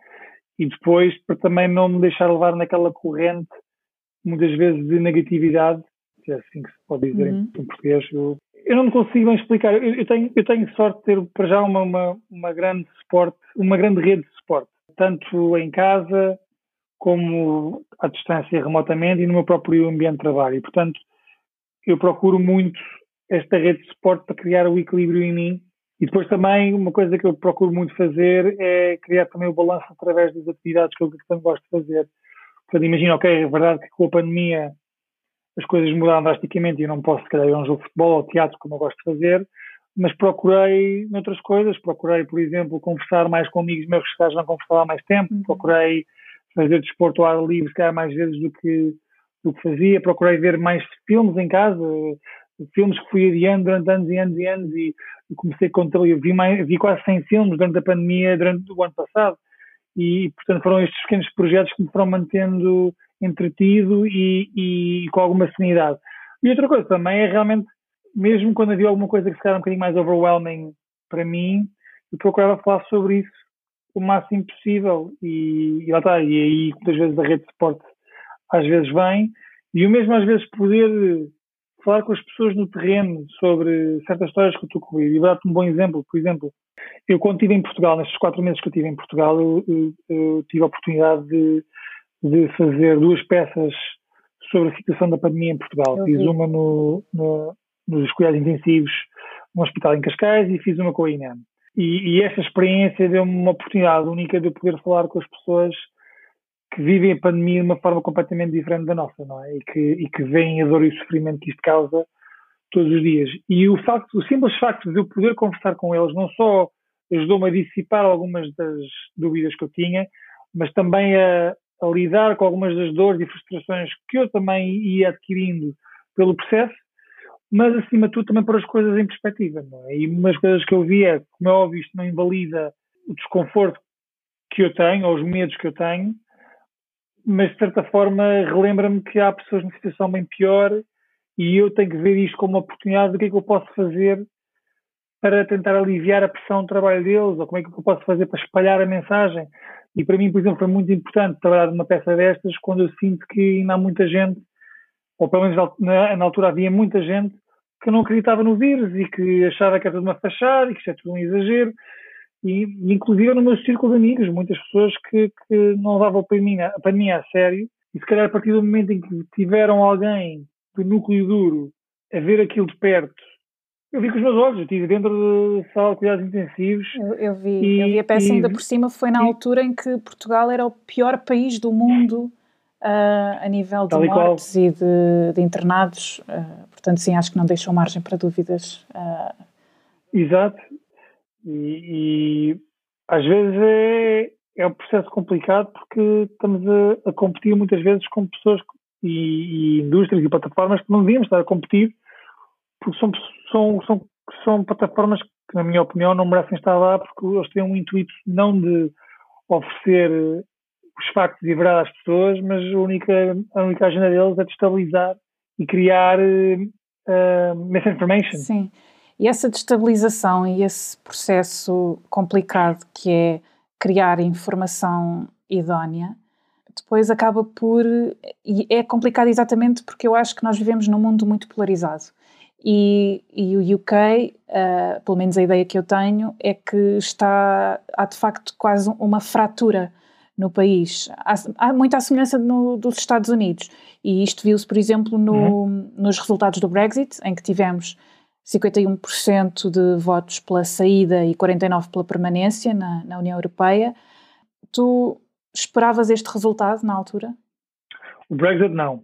E depois para também não me deixar levar naquela corrente, muitas vezes, de negatividade, que é assim que se pode dizer uhum. em, português. Eu, eu não me consigo bem explicar. Eu, eu, tenho, eu tenho sorte de ter para já uma, uma, uma grande suporte, uma grande rede de suporte, tanto em casa como à distância remotamente e no meu próprio ambiente de trabalho. E, portanto, eu procuro muito esta rede de suporte para criar o equilíbrio em mim. E depois também uma coisa que eu procuro muito fazer é criar também o balanço através das atividades que eu, que eu gosto de fazer. Portanto, imagina, ok, é verdade que com a pandemia as coisas mudaram drasticamente e eu não posso, se calhar, ir a um jogo de futebol ou teatro como eu gosto de fazer, mas procurei noutras coisas. Procurei, por exemplo, conversar mais com amigos meus que já não conversava há mais tempo. Uhum. Procurei fazer desporto ao ar livre, se calhar, mais vezes do que, do que fazia. Procurei ver mais filmes em casa, filmes que fui adiando durante anos e anos e anos e, e comecei a contar, vi, mais, vi quase 100 filmes durante a pandemia, durante o ano passado. E, portanto, foram estes pequenos projetos que me foram mantendo entretido e, e, com alguma serenidade. E outra coisa também é realmente, mesmo quando havia alguma coisa que se calhar um bocadinho mais overwhelming para mim, eu procurava falar sobre isso o máximo possível e, e lá está, e aí muitas vezes a rede de suporte às vezes vem e o mesmo às vezes poder falar com as pessoas no terreno sobre certas histórias que eu estou a cobrir. E vou dar-te um bom exemplo. Por exemplo, eu quando estive em Portugal, nestes quatro meses que eu estive em Portugal, eu, eu, eu tive a oportunidade de, de, fazer duas peças sobre a situação da pandemia em Portugal. Eu fiz vi. uma no, no, nos cuidados intensivos no hospital em Cascais e fiz uma com a INEM. E, e esta experiência deu-me uma oportunidade única de poder falar com as pessoas que vivem a pandemia de uma forma completamente diferente da nossa, não é? E que, e que veem a dor e o sofrimento que isto causa todos os dias. E o facto, o simples facto de eu poder conversar com eles não só ajudou-me a dissipar algumas das dúvidas que eu tinha, mas também a, a, lidar com algumas das dores e frustrações que eu também ia adquirindo pelo processo, mas acima de tudo também pôr as coisas em perspectiva. É? E uma das coisas que eu vi é, como é óbvio, isto não invalida o desconforto que eu tenho, ou os medos que eu tenho, mas de certa forma relembra-me que há pessoas numa situação bem pior e eu tenho que ver isto como uma oportunidade do que é que eu posso fazer para tentar aliviar a pressão do trabalho deles, ou como é que eu posso fazer para espalhar a mensagem. E para mim, por exemplo, foi muito importante trabalhar numa peça destas quando eu sinto que ainda há muita gente, ou pelo menos na, na altura havia muita gente, que não acreditava no vírus e que achava que era tudo uma fachada e que isto é tudo um exagero. E, inclusive no meu círculo de amigos, muitas pessoas que, que não levavam a pandemia, a pandemia a sério, e se calhar a partir do momento em que tiveram alguém do núcleo duro a ver aquilo de perto, eu vi com os meus olhos, eu estive dentro de sala de cuidados intensivos. Eu, eu vi, e, eu vi a peça e, ainda por cima, foi na e, altura em que Portugal era o pior país do mundo uh, a nível de mortes e, e de, de internados, uh, portanto sim, acho que não deixou margem para dúvidas. Uh, Exato, e, e às vezes é, é um processo complicado porque estamos a, a competir muitas vezes com pessoas e, e, indústrias e plataformas que não devíamos estar a competir porque são, são, são, são plataformas que, na minha opinião, não merecem estar lá porque eles têm um intuito não de oferecer os factos e verdade às pessoas, mas a única, a única agenda deles é de estabilizar e criar uh, misinformation. Sim. E essa destabilização e esse processo complicado que é criar informação idónea, depois acaba por. E é complicado exatamente porque eu acho que nós vivemos num mundo muito polarizado. E, e o UK, uh, eh, pelo menos a ideia que eu tenho, é que está. há de facto quase uma fratura no país. Há, há muita semelhança no, dos Estados Unidos. E isto viu-se, por exemplo, no, uhum. nos resultados do Brexit, em que tivemos 51% de votos pela saída e 49% pela permanência na, na, União Europeia. Tu esperavas este resultado na altura? O Brexit não.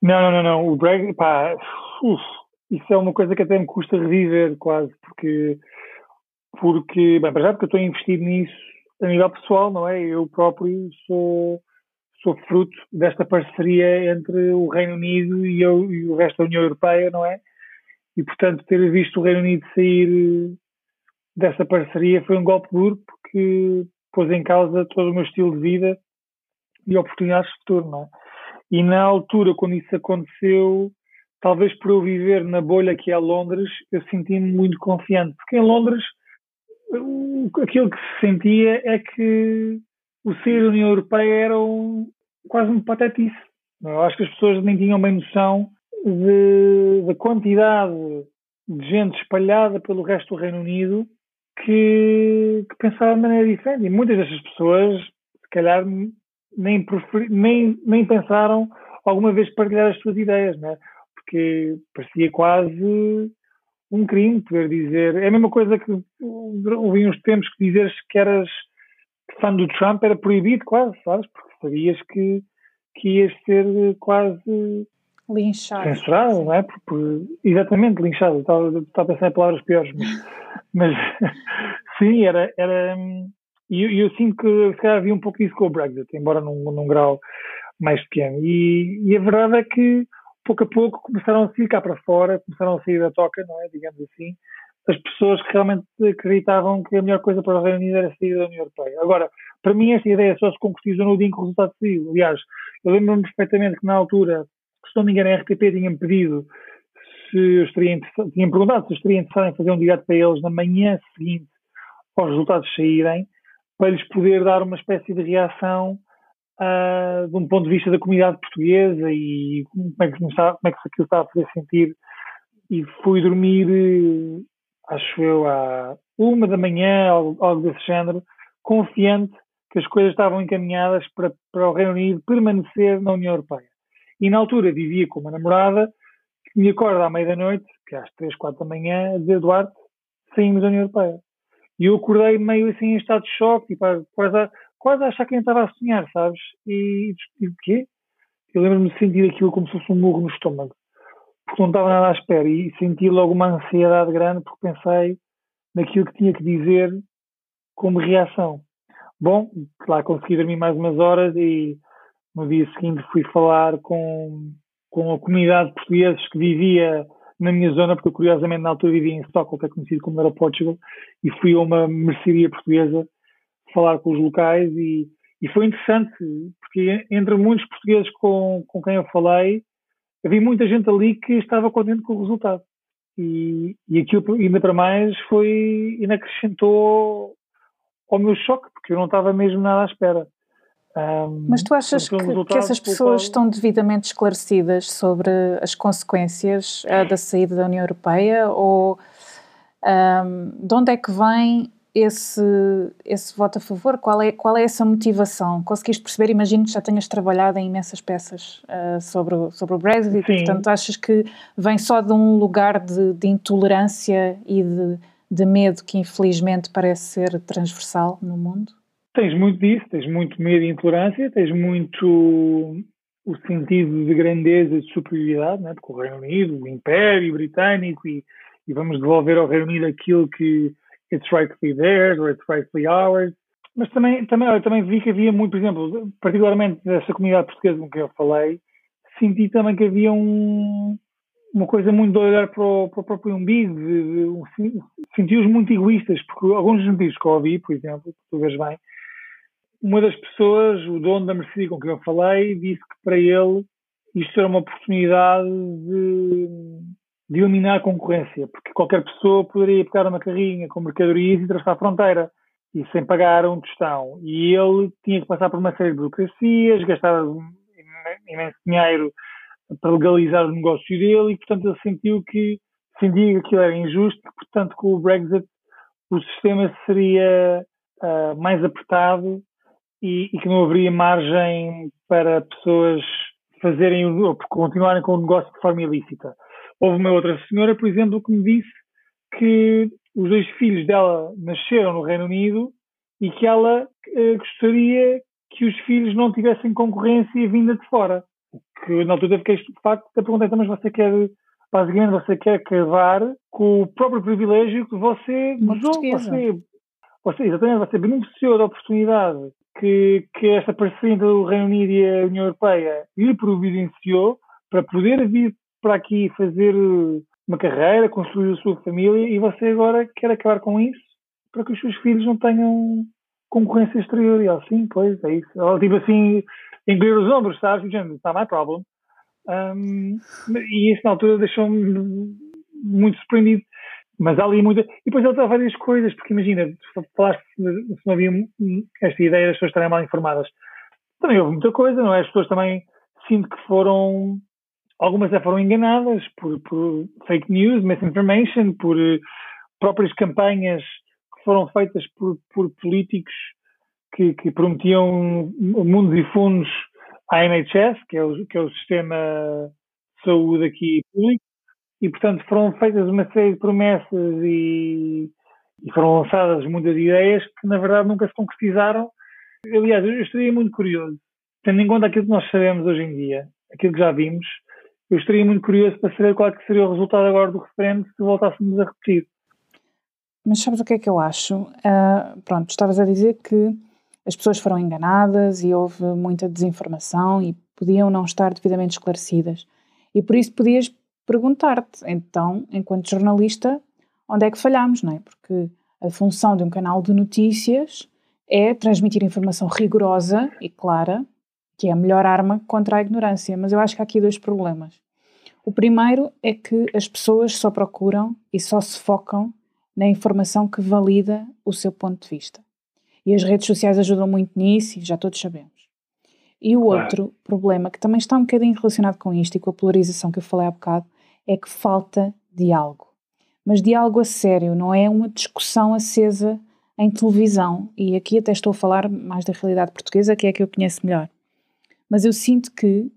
Não, não, não, não. O Brexit, pá, uf, isso é uma coisa que até me custa reviver quase, porque, porque bem, para já porque eu estou investido nisso a nível pessoal, não é? Eu próprio sou, sou fruto desta parceria entre o Reino Unido e, eu, e o resto da União Europeia, não é? e, portanto, ter visto o Reino Unido sair dessa parceria foi um golpe duro porque pôs em causa todo o meu estilo de vida e oportunidades de futuro, não é? E na altura, quando isso aconteceu, talvez por eu viver na bolha que é Londres, eu senti-me muito confiante, porque em Londres aquilo que se sentia é que o sair da União Europeia era um, quase um patetice. Eu acho que as pessoas nem tinham bem noção da quantidade de gente espalhada pelo resto do Reino Unido que, que pensava de maneira diferente. E muitas dessas pessoas, se calhar, nem, nem, nem pensaram alguma vez partilhar as suas ideias, né? Porque parecia quase um crime poder dizer. É a mesma coisa que ouvi uns tempos que dizeres que eras fã do Trump era proibido, quase, sabes? Porque sabias que, que ias ser quase linchado. Censurado, não é? Porque, exatamente, linchado. Estava, estava a pensar em palavras piores, mas, mas sim, era. era e eu, eu, sinto que se calhar havia um pouco isso com o Brexit, embora num, num grau mais pequeno. E, e, a verdade é que pouco a pouco começaram a ficar para fora, começaram a sair da toca, não é? Digamos assim, as pessoas que realmente acreditavam que a melhor coisa para o Reino Unido era sair da União Europeia. Agora, para mim, esta ideia só se concretizou no dia em que o resultado saiu. Aliás, eu lembro-me perfeitamente que na altura, se não me engano, a RTP tinha-me pedido se eu estaria tinha perguntado se eu estaria interessado em fazer um direto para eles na manhã seguinte aos resultados saírem, para lhes poder dar uma espécie de reação uh, de um ponto de vista da comunidade portuguesa e como é que, como é que aquilo estava a fazer sentir. E fui dormir, acho eu, à uma da manhã, algo, desse género, confiante que as coisas estavam encaminhadas para, para o Reino Unido permanecer na União Europeia. E na altura vivia com uma namorada que me acorda à meia da noite, que é às três, quatro da manhã, a dizer, Eduardo, saímos da União Europeia. E eu acordei meio assim em estado de choque, tipo, quase, quase a achar que nem estava a sonhar, sabes? E, e o quê? Eu lembro-me de sentir aquilo como se fosse um murro no estômago, porque não estava nada à espera e senti logo uma ansiedade grande porque pensei naquilo que tinha que dizer como reação. Bom, lá consegui dormir mais umas horas e no dia seguinte fui falar com, com a comunidade de portugueses que vivia na minha zona, porque eu curiosamente na altura vivia em Stockholm, que é conhecido como Era Portugal, e fui a uma mercearia portuguesa falar com os locais e, e foi interessante, porque entre muitos portugueses com, com quem eu falei, havia muita gente ali que estava contente com o resultado. E, e aquilo, ainda para mais, foi, ainda acrescentou ao meu choque, porque eu não estava mesmo nada à espera. Um, Mas tu achas que, que, essas pessoas qual... estão devidamente esclarecidas sobre as consequências uh, da saída da União Europeia ou um, de onde é que vem esse, esse voto a favor? Qual é, qual é essa motivação? Conseguiste perceber? Imagino que já tenhas trabalhado em imensas peças uh, sobre, o, sobre o Brexit, Sim. portanto achas que vem só de um lugar de, de intolerância e de, de medo que infelizmente parece ser transversal no mundo? Tens muito disso, tens muito medo e intolerância, tens muito o sentido de grandeza e de superioridade, né? porque o Reino Unido, o Império Britânico, e, e vamos devolver ao Reino Unido aquilo que it's rightfully theirs or it's rightfully ours. Mas também, também, eu também vi que havia muito, por exemplo, particularmente dessa comunidade portuguesa com que eu falei, senti também que havia um, uma coisa muito de olhar para o, para o próprio umbigo, senti-os muito egoístas, porque alguns dos motivos que eu ouvi, por exemplo, tu vês bem, uma das pessoas, o dono da Mercedes com quem eu falei, disse que para ele isto era uma oportunidade de, de eliminar a concorrência, porque qualquer pessoa poderia pegar uma carrinha com mercadorias e atravessar a fronteira, e sem pagar um tostão. E ele tinha que passar por uma série de burocracias, gastar imenso dinheiro para legalizar o negócio dele, e portanto ele sentiu que sentia que aquilo era injusto, portanto com o Brexit o sistema seria uh, mais apertado e, e, que não haveria margem para pessoas fazerem ou continuarem com o negócio de forma ilícita. Houve uma outra senhora, por exemplo, que me disse que os dois filhos dela nasceram no Reino Unido e que ela eh, gostaria que os filhos não tivessem concorrência vinda de fora. Que na altura fiquei de facto a perguntar, então, mas você quer, basicamente, você quer acabar com o próprio privilégio que você usou, você, você, exatamente, você beneficiou da oportunidade que, que esta parceria entre o Reino Unido e a União Europeia lhe providenciou para poder vir para aqui fazer uma carreira, construir a sua família e você agora quer acabar com isso para que os seus filhos não tenham concorrência exterior. E ela, sim, pois, é isso. Ela, tipo assim, engolir os ombros, sabes? Dizendo, está my problem. Um, e isso na altura deixou-me muito surpreendido. mas há ali muita. E depois ele há várias coisas, porque imagina, falaste se não havia esta ideia das pessoas estarem mal informadas. Também houve muita coisa, não é? As pessoas também sinto que foram. Algumas já foram enganadas por, por fake news, misinformation, por uh, próprias campanhas que foram feitas por, por políticos que, que, prometiam mundos e fundos à NHS, que é o, que é o sistema de saúde aqui público, e portanto foram feitas uma série de promessas e, e foram lançadas muitas ideias que na verdade nunca se concretizaram. Aliás, eu estaria muito curioso, tendo em conta aquilo que nós sabemos hoje em dia, aquilo que já vimos, eu estaria muito curioso para saber qual é que seria o resultado agora do referendo se voltássemos a repetir. Mas sabes o que é que eu acho? Uh, pronto, estavas a dizer que as pessoas foram enganadas e houve muita desinformação e podiam não estar devidamente esclarecidas. E por isso podias perguntar-te, então, enquanto jornalista, onde é que falhamos, não é? Porque a função de um canal de notícias é transmitir informação rigorosa e clara, que é a melhor arma contra a ignorância. Mas eu acho que há aqui dois problemas. O primeiro é que as pessoas só procuram e só se focam na informação que valida o seu ponto de vista. E as redes sociais ajudam muito nisso, e já todos sabemos. E o outro problema, que também está um bocadinho relacionado com isto e com a polarização que eu falei há bocado, é que falta diálogo. Mas diálogo a sério, não é uma discussão acesa em televisão. E aqui até estou a falar mais da realidade portuguesa, que é a que eu conheço melhor. Mas eu sinto que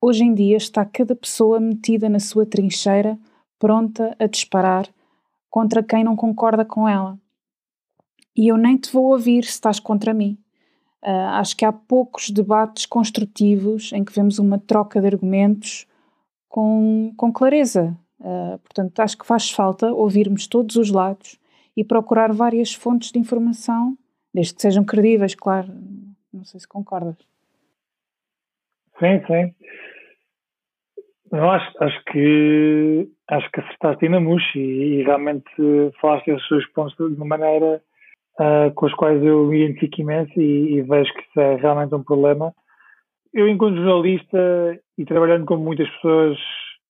hoje em dia está cada pessoa metida na sua trincheira, pronta a disparar contra quem não concorda com ela. E eu nem te vou ouvir se estás contra mim. Uh, acho que há poucos debates construtivos em que vemos uma troca de argumentos com, com clareza. Uh, portanto, acho que faz falta ouvirmos todos os lados e procurar várias fontes de informação, desde que sejam credíveis, claro. Não sei se concordas. Sim, sim. Eu acho, acho que acho que acertaste na mousse e, e, realmente falaste esses seus pontos de uma maneira uh, com os quais eu me identifico imenso e, e vejo que isso é realmente um problema eu, enquanto jornalista e trabalhando com muitas pessoas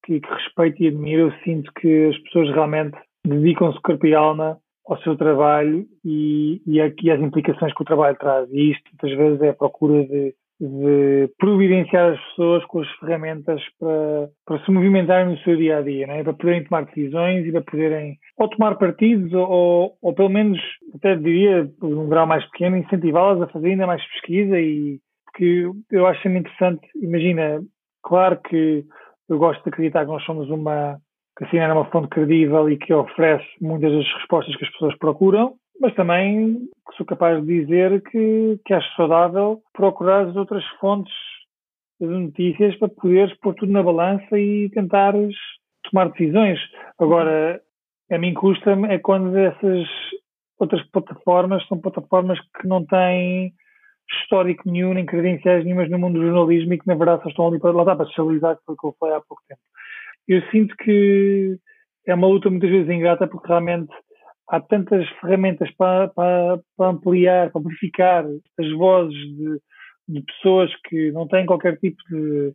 que, que respeito e admiro, eu sinto que as pessoas realmente dedicam-se corpo e alma ao seu trabalho e, e, aqui às implicações que o trabalho traz. E isto, muitas vezes, é a procura de, de providenciar as pessoas com as ferramentas para, para se movimentarem no seu dia a dia, é? para poderem tomar decisões e para poderem ou tomar partidos ou, ou, ou pelo menos, até diria, num grau mais pequeno, incentivá-las a fazer ainda mais pesquisa e que eu acho sempre interessante. Imagina, claro que eu gosto de acreditar que nós somos uma que a CNN é uma fonte credível e que oferece muitas das respostas que as pessoas procuram, mas também sou capaz de dizer que, que acho saudável procurar as outras fontes de notícias para poderes pôr tudo na balança e tentares tomar decisões. Agora, a mim custa-me é quando essas outras plataformas são plataformas que não têm histórico nenhum, nem credenciais nenhumas no mundo do jornalismo e que na verdade só estão ali para, lá está, para socializar, que foi o que eu falei há pouco tempo. Eu sinto que é uma luta muitas vezes ingrata porque realmente há tantas ferramentas para, para, para ampliar, para amplificar as vozes de, de, pessoas que não têm qualquer tipo de,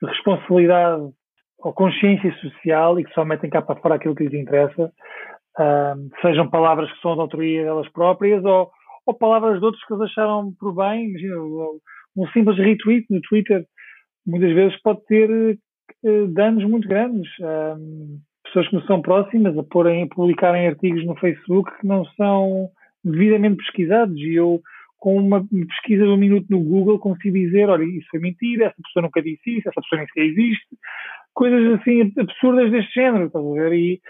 de, responsabilidade ou consciência social e que só metem cá para fora aquilo que lhes interessa, um, sejam palavras que são de autoria delas próprias ou, ou palavras de outros que eles acharam por bem. Imagina, um simples retweet no Twitter muitas vezes pode ter uh, danos muito grandes. Um, pessoas que não são próximas a porem, a publicarem artigos no Facebook que não são devidamente pesquisados. E eu com uma pesquisa de um minuto no Google consigo dizer, olha, isso foi mentira, essa pessoa nunca disse isso, essa pessoa nem sequer existe, coisas assim absurdas deste género, estás a ver? E,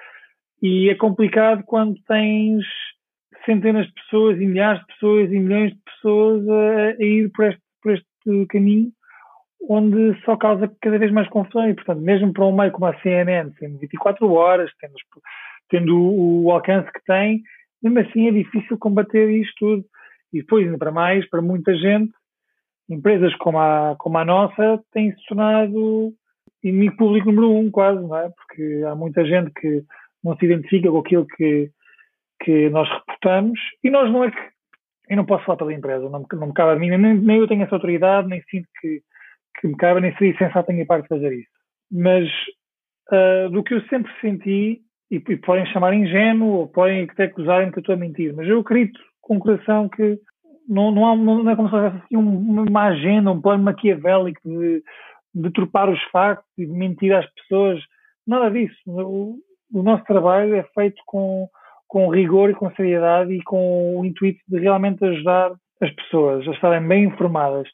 e é complicado quando tens centenas de pessoas e milhares de pessoas e milhões de pessoas a, a ir por este, por este caminho onde só causa cada vez mais confusão e, portanto, mesmo para um meio como a CNN, tendo 24 horas, tendo, tendo o, o, alcance que tem, mesmo assim é difícil combater isto tudo. E depois, ainda para mais, para muita gente, empresas como a, como a nossa têm se tornado inimigo público número um, quase, não é? Porque há muita gente que não se identifica com aquilo que, que nós reportamos e nós não é que. Eu não posso falar pela empresa, não, não me cabe a mim, nem, nem eu tenho essa autoridade, nem sinto que, que me cabe, nem seria sensato da minha parte fazer isso. Mas uh, do que eu sempre senti e, e podem chamar ingênuo ou podem até acusarem que eu estou a mentir, mas eu acredito com o coração que não, não, há, não é como se houvesse assim uma agenda, um plano maquiavélico de, de tropar os factos e de mentir às pessoas. Nada disso. O, o nosso trabalho é feito com, com rigor e com seriedade e com o intuito de realmente ajudar as pessoas a estarem bem informadas.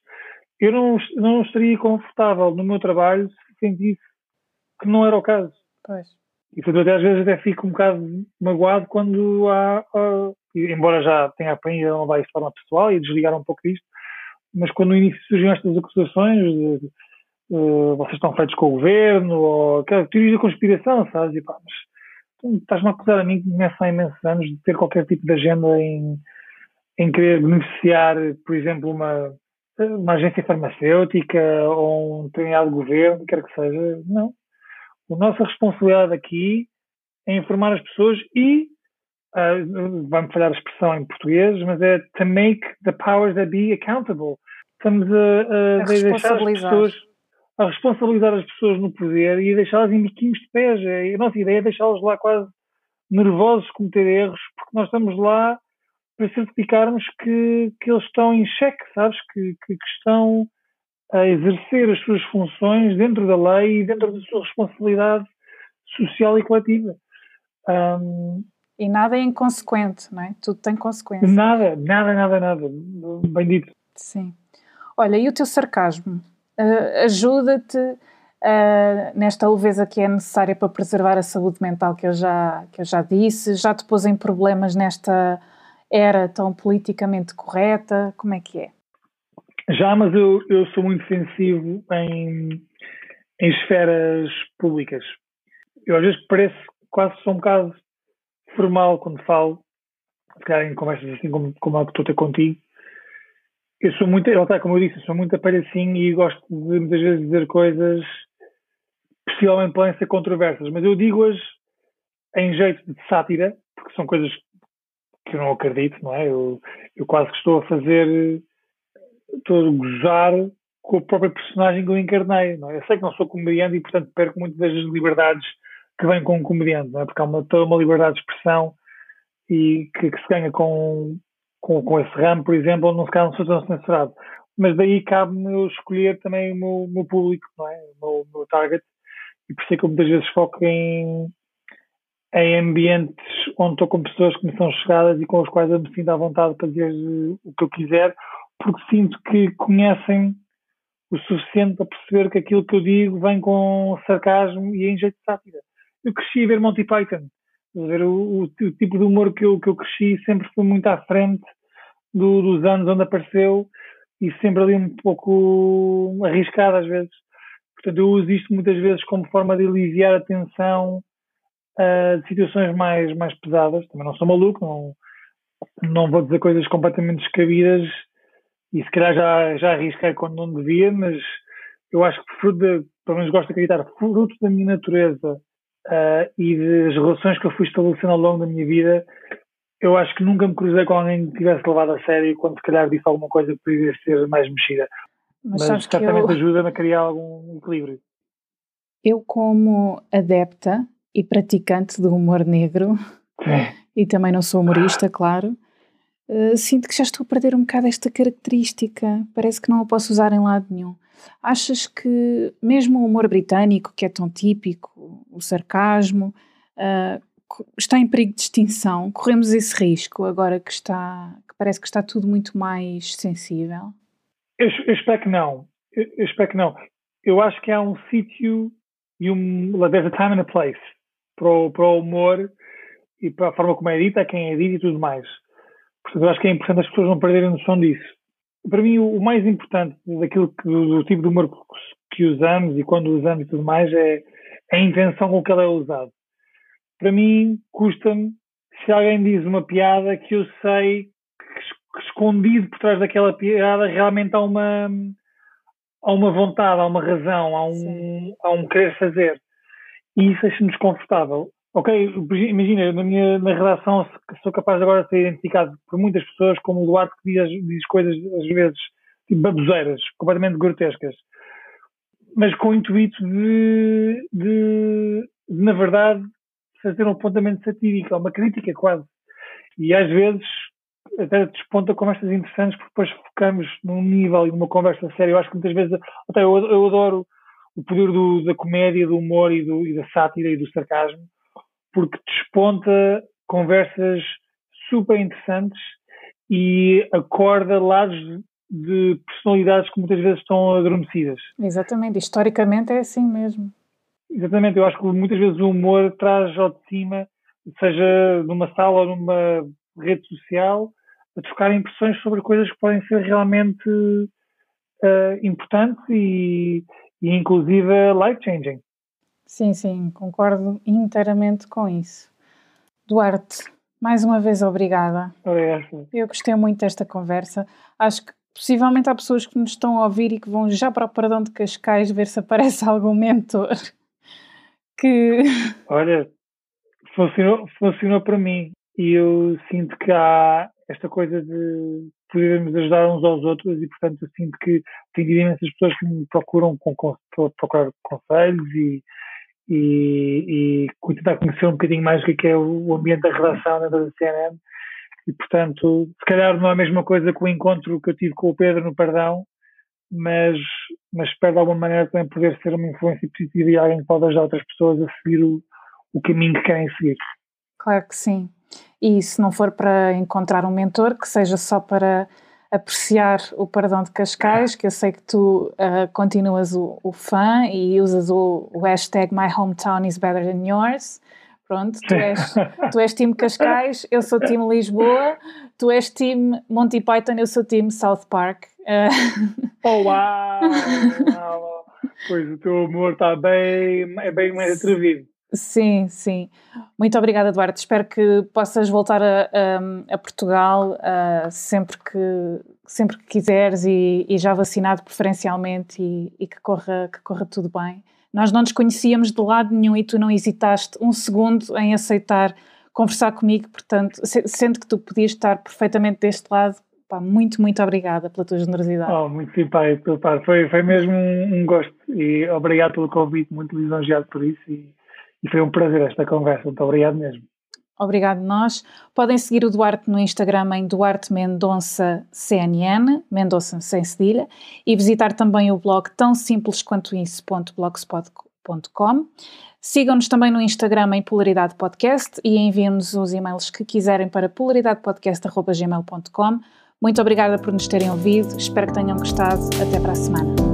Eu não, não estaria confortável no meu trabalho se sentisse que não era o caso. Pois. E portanto, até às vezes até fico um bocado magoado quando há, há embora já tenha aprendido a não levar isso de forma pessoal e desligar um pouco disto, mas quando no início surgiam estas acusações de, de, de, vocês estão feitos com o governo, ou teorias da conspiração, sabes? E pá, mas estás-me a acusar a mim que me há imensos anos de ter qualquer tipo de agenda em, em querer beneficiar, por exemplo, uma, uma agência farmacêutica ou um determinado governo, quer que seja. Não. A nossa responsabilidade aqui é informar as pessoas e uh, vai-me falhar a expressão em português, mas é to make the powers that be accountable. Estamos a, a, a deixar as pessoas a responsabilizar as pessoas no poder e a deixá-las em biquinhos de pés. A nossa ideia é deixá-los lá quase nervosos, cometer erros, porque nós estamos lá para certificarmos que, que eles estão em xeque, sabes? Que, que, que, estão a exercer as suas funções dentro da lei e dentro da sua responsabilidade social e coletiva. Um, e nada é inconsequente, não é? Tudo tem consequência. Nada, nada, nada, nada. Bem dito. Sim. Olha, e o teu sarcasmo? Uh, Ajuda-te uh, nesta leveza que é necessária para preservar a saúde mental que eu, já, que eu já disse? Já te pôs em problemas nesta era tão politicamente correta? Como é que é? Já, mas eu, eu sou muito sensível em, em esferas públicas. Eu às vezes parece quase sou um bocado formal quando falo, se calhar em conversas assim como, como a que estou a ter contigo. Eu sou muito, está, como eu disse, sou muito apalhacinho e gosto de muitas vezes dizer coisas possivelmente podem ser controversas, mas eu digo-as em jeito de sátira, porque são coisas que eu não acredito, não é? Eu, eu quase que estou a fazer, estou a gozar com a própria personagem que eu encarnei, não é? Eu sei que não sou comediante e, portanto, perco muitas das liberdades que vem com um comediante, não é? porque há uma, toda uma liberdade de expressão e que, que se ganha com, com, com, esse ramo, por exemplo, onde não se, não sou tão. Mas daí cabe-me eu escolher também o meu, meu, público, não é? o meu, meu target, e por isso é que eu muitas vezes foco em, em ambientes onde estou com pessoas que me são chegadas e com as quais eu me sinto à vontade para dizer o que eu quiser, porque sinto que conhecem o suficiente para perceber que aquilo que eu digo vem com sarcasmo e em jeito de sátira eu cresci a ver Monty Python. Ver, o, o, o, tipo de humor que eu, que eu cresci sempre foi muito à frente do, dos anos onde apareceu e sempre ali um pouco arriscado às vezes. Portanto, eu uso isto muitas vezes como forma de aliviar a tensão uh, de situações mais, mais pesadas. Também não sou maluco, não, não vou dizer coisas completamente descabidas e se calhar já, já arrisquei quando não devia, mas eu acho que fruto de, pelo menos gosto de acreditar, fruto da minha natureza uh, e das relações que eu fui estabelecendo ao longo da minha vida, eu acho que nunca me cruzei com alguém que tivesse levado a sério quando se calhar disse alguma coisa que poderia ser mais mexida. Mas, Mas certamente eu... ajuda-me a criar algum equilíbrio. Eu, como adepta e praticante do humor negro, Sim. e também não sou humorista, claro, uh, sinto que já estou a perder um bocado esta característica. Parece que não a posso usar em lado nenhum. Achas que mesmo o humor britânico, que é tão típico, o sarcasmo, uh, está em perigo de extinção? Corremos esse risco agora que está, que parece que está tudo muito mais sensível? Eu, eu espero que não. Eu, eu, espero que não. Eu acho que há um sítio e um there's a time and a place para o, para o humor e para a forma como é dita, quem é dito e tudo mais. Portanto, eu acho que é importante as pessoas não perderem noção disso para mim, o, mais importante daquilo que, do tipo de humor que usamos e quando usamos e tudo mais é a intenção com que ele é usado. Para mim, custa-me se alguém diz uma piada que eu sei que escondido por trás daquela piada realmente há uma, há uma vontade, há uma razão, há um, há um querer fazer. E isso deixa-me desconfortável. Ok, imagina, na minha na redação sou capaz agora de ser identificado por muitas pessoas como o Duarte que diz, diz coisas, às vezes, tipo baboseiras, completamente grotescas. Mas com o intuito de, de, de, na verdade, fazer um apontamento satírico, é uma crítica quase. E às vezes até desponta conversas interessantes porque depois focamos num nível e numa conversa séria. Eu acho que muitas vezes, até eu, eu adoro o poder do, da comédia, do humor e, do, e da sátira e do sarcasmo, porque desponta conversas super interessantes e acorda lados de personalidades que muitas vezes estão adormecidas. Exatamente, historicamente é assim mesmo. Exatamente, eu acho que muitas vezes o humor traz ao de cima, seja numa sala ou numa rede social, a trocar impressões sobre coisas que podem ser realmente uh, importantes e, e inclusive life-changing. Sim, sim, concordo inteiramente com isso. Duarte, mais uma vez obrigada. Obrigado. Eu gostei muito desta conversa. Acho que possivelmente há pessoas que nos estão a ouvir e que vão já para o Perdão de Cascais ver se aparece algum mentor que. Olha, funcionou, funcionou para mim e eu sinto que há esta coisa de podermos ajudar uns aos outros e, portanto, eu sinto que tenho imensas pessoas que me procuram com, com, procurar conselhos e, e, e tentar conhecer um bocadinho mais o que é, é o ambiente da redação da CNN e, portanto, se calhar não é a mesma coisa que o encontro que eu tive com o Pedro no Perdão, mas, mas espero de alguma maneira também poder ser uma influência positiva e alguém que pode ajudar outras pessoas a seguir o, o caminho que querem seguir. Claro que sim. E se não for para encontrar um mentor, que seja só para apreciar o Perdão de Cascais, que eu sei que tu uh, continuas o, o, fã e usas o, o hashtag My Hometown is Better Than Yours. Pronto, tu és, tu és time Cascais, eu sou time Lisboa, tu és time Monty Python, eu sou time South Park. Uh... Oh, uau! pois o teu amor está bem, é bem mais atrevido. Sim, sim. Muito obrigada, Eduardo. Espero que possas voltar a, a, a Portugal uh, sempre, que, sempre que quiseres e, e já vacinado preferencialmente e, e, que, corra, que corra tudo bem. Nós não nos conhecíamos de lado nenhum e tu não hesitaste um segundo em aceitar conversar comigo, portanto, sendo que tu podias estar perfeitamente deste lado, pá, muito, muito obrigada pela tua generosidade. Oh, muito simpático, foi, foi mesmo um, um, gosto e obrigado pelo convite, muito lisonjeado por isso e, e foi um prazer esta conversa, muito obrigado mesmo. Obrigado nós. Podem seguir o Duarte no Instagram em Duarte Mendonça CNN, Mendonça sem cedilha, e visitar também o blog tão simples quanto isso.blogspot.com. Sigam-nos também no Instagram em Polaridade Podcast e enviem-nos os e-mails que quiserem para polaridadepodcast.gmail.com. Muito obrigada por nos terem ouvido, espero que tenham gostado. Até para a semana.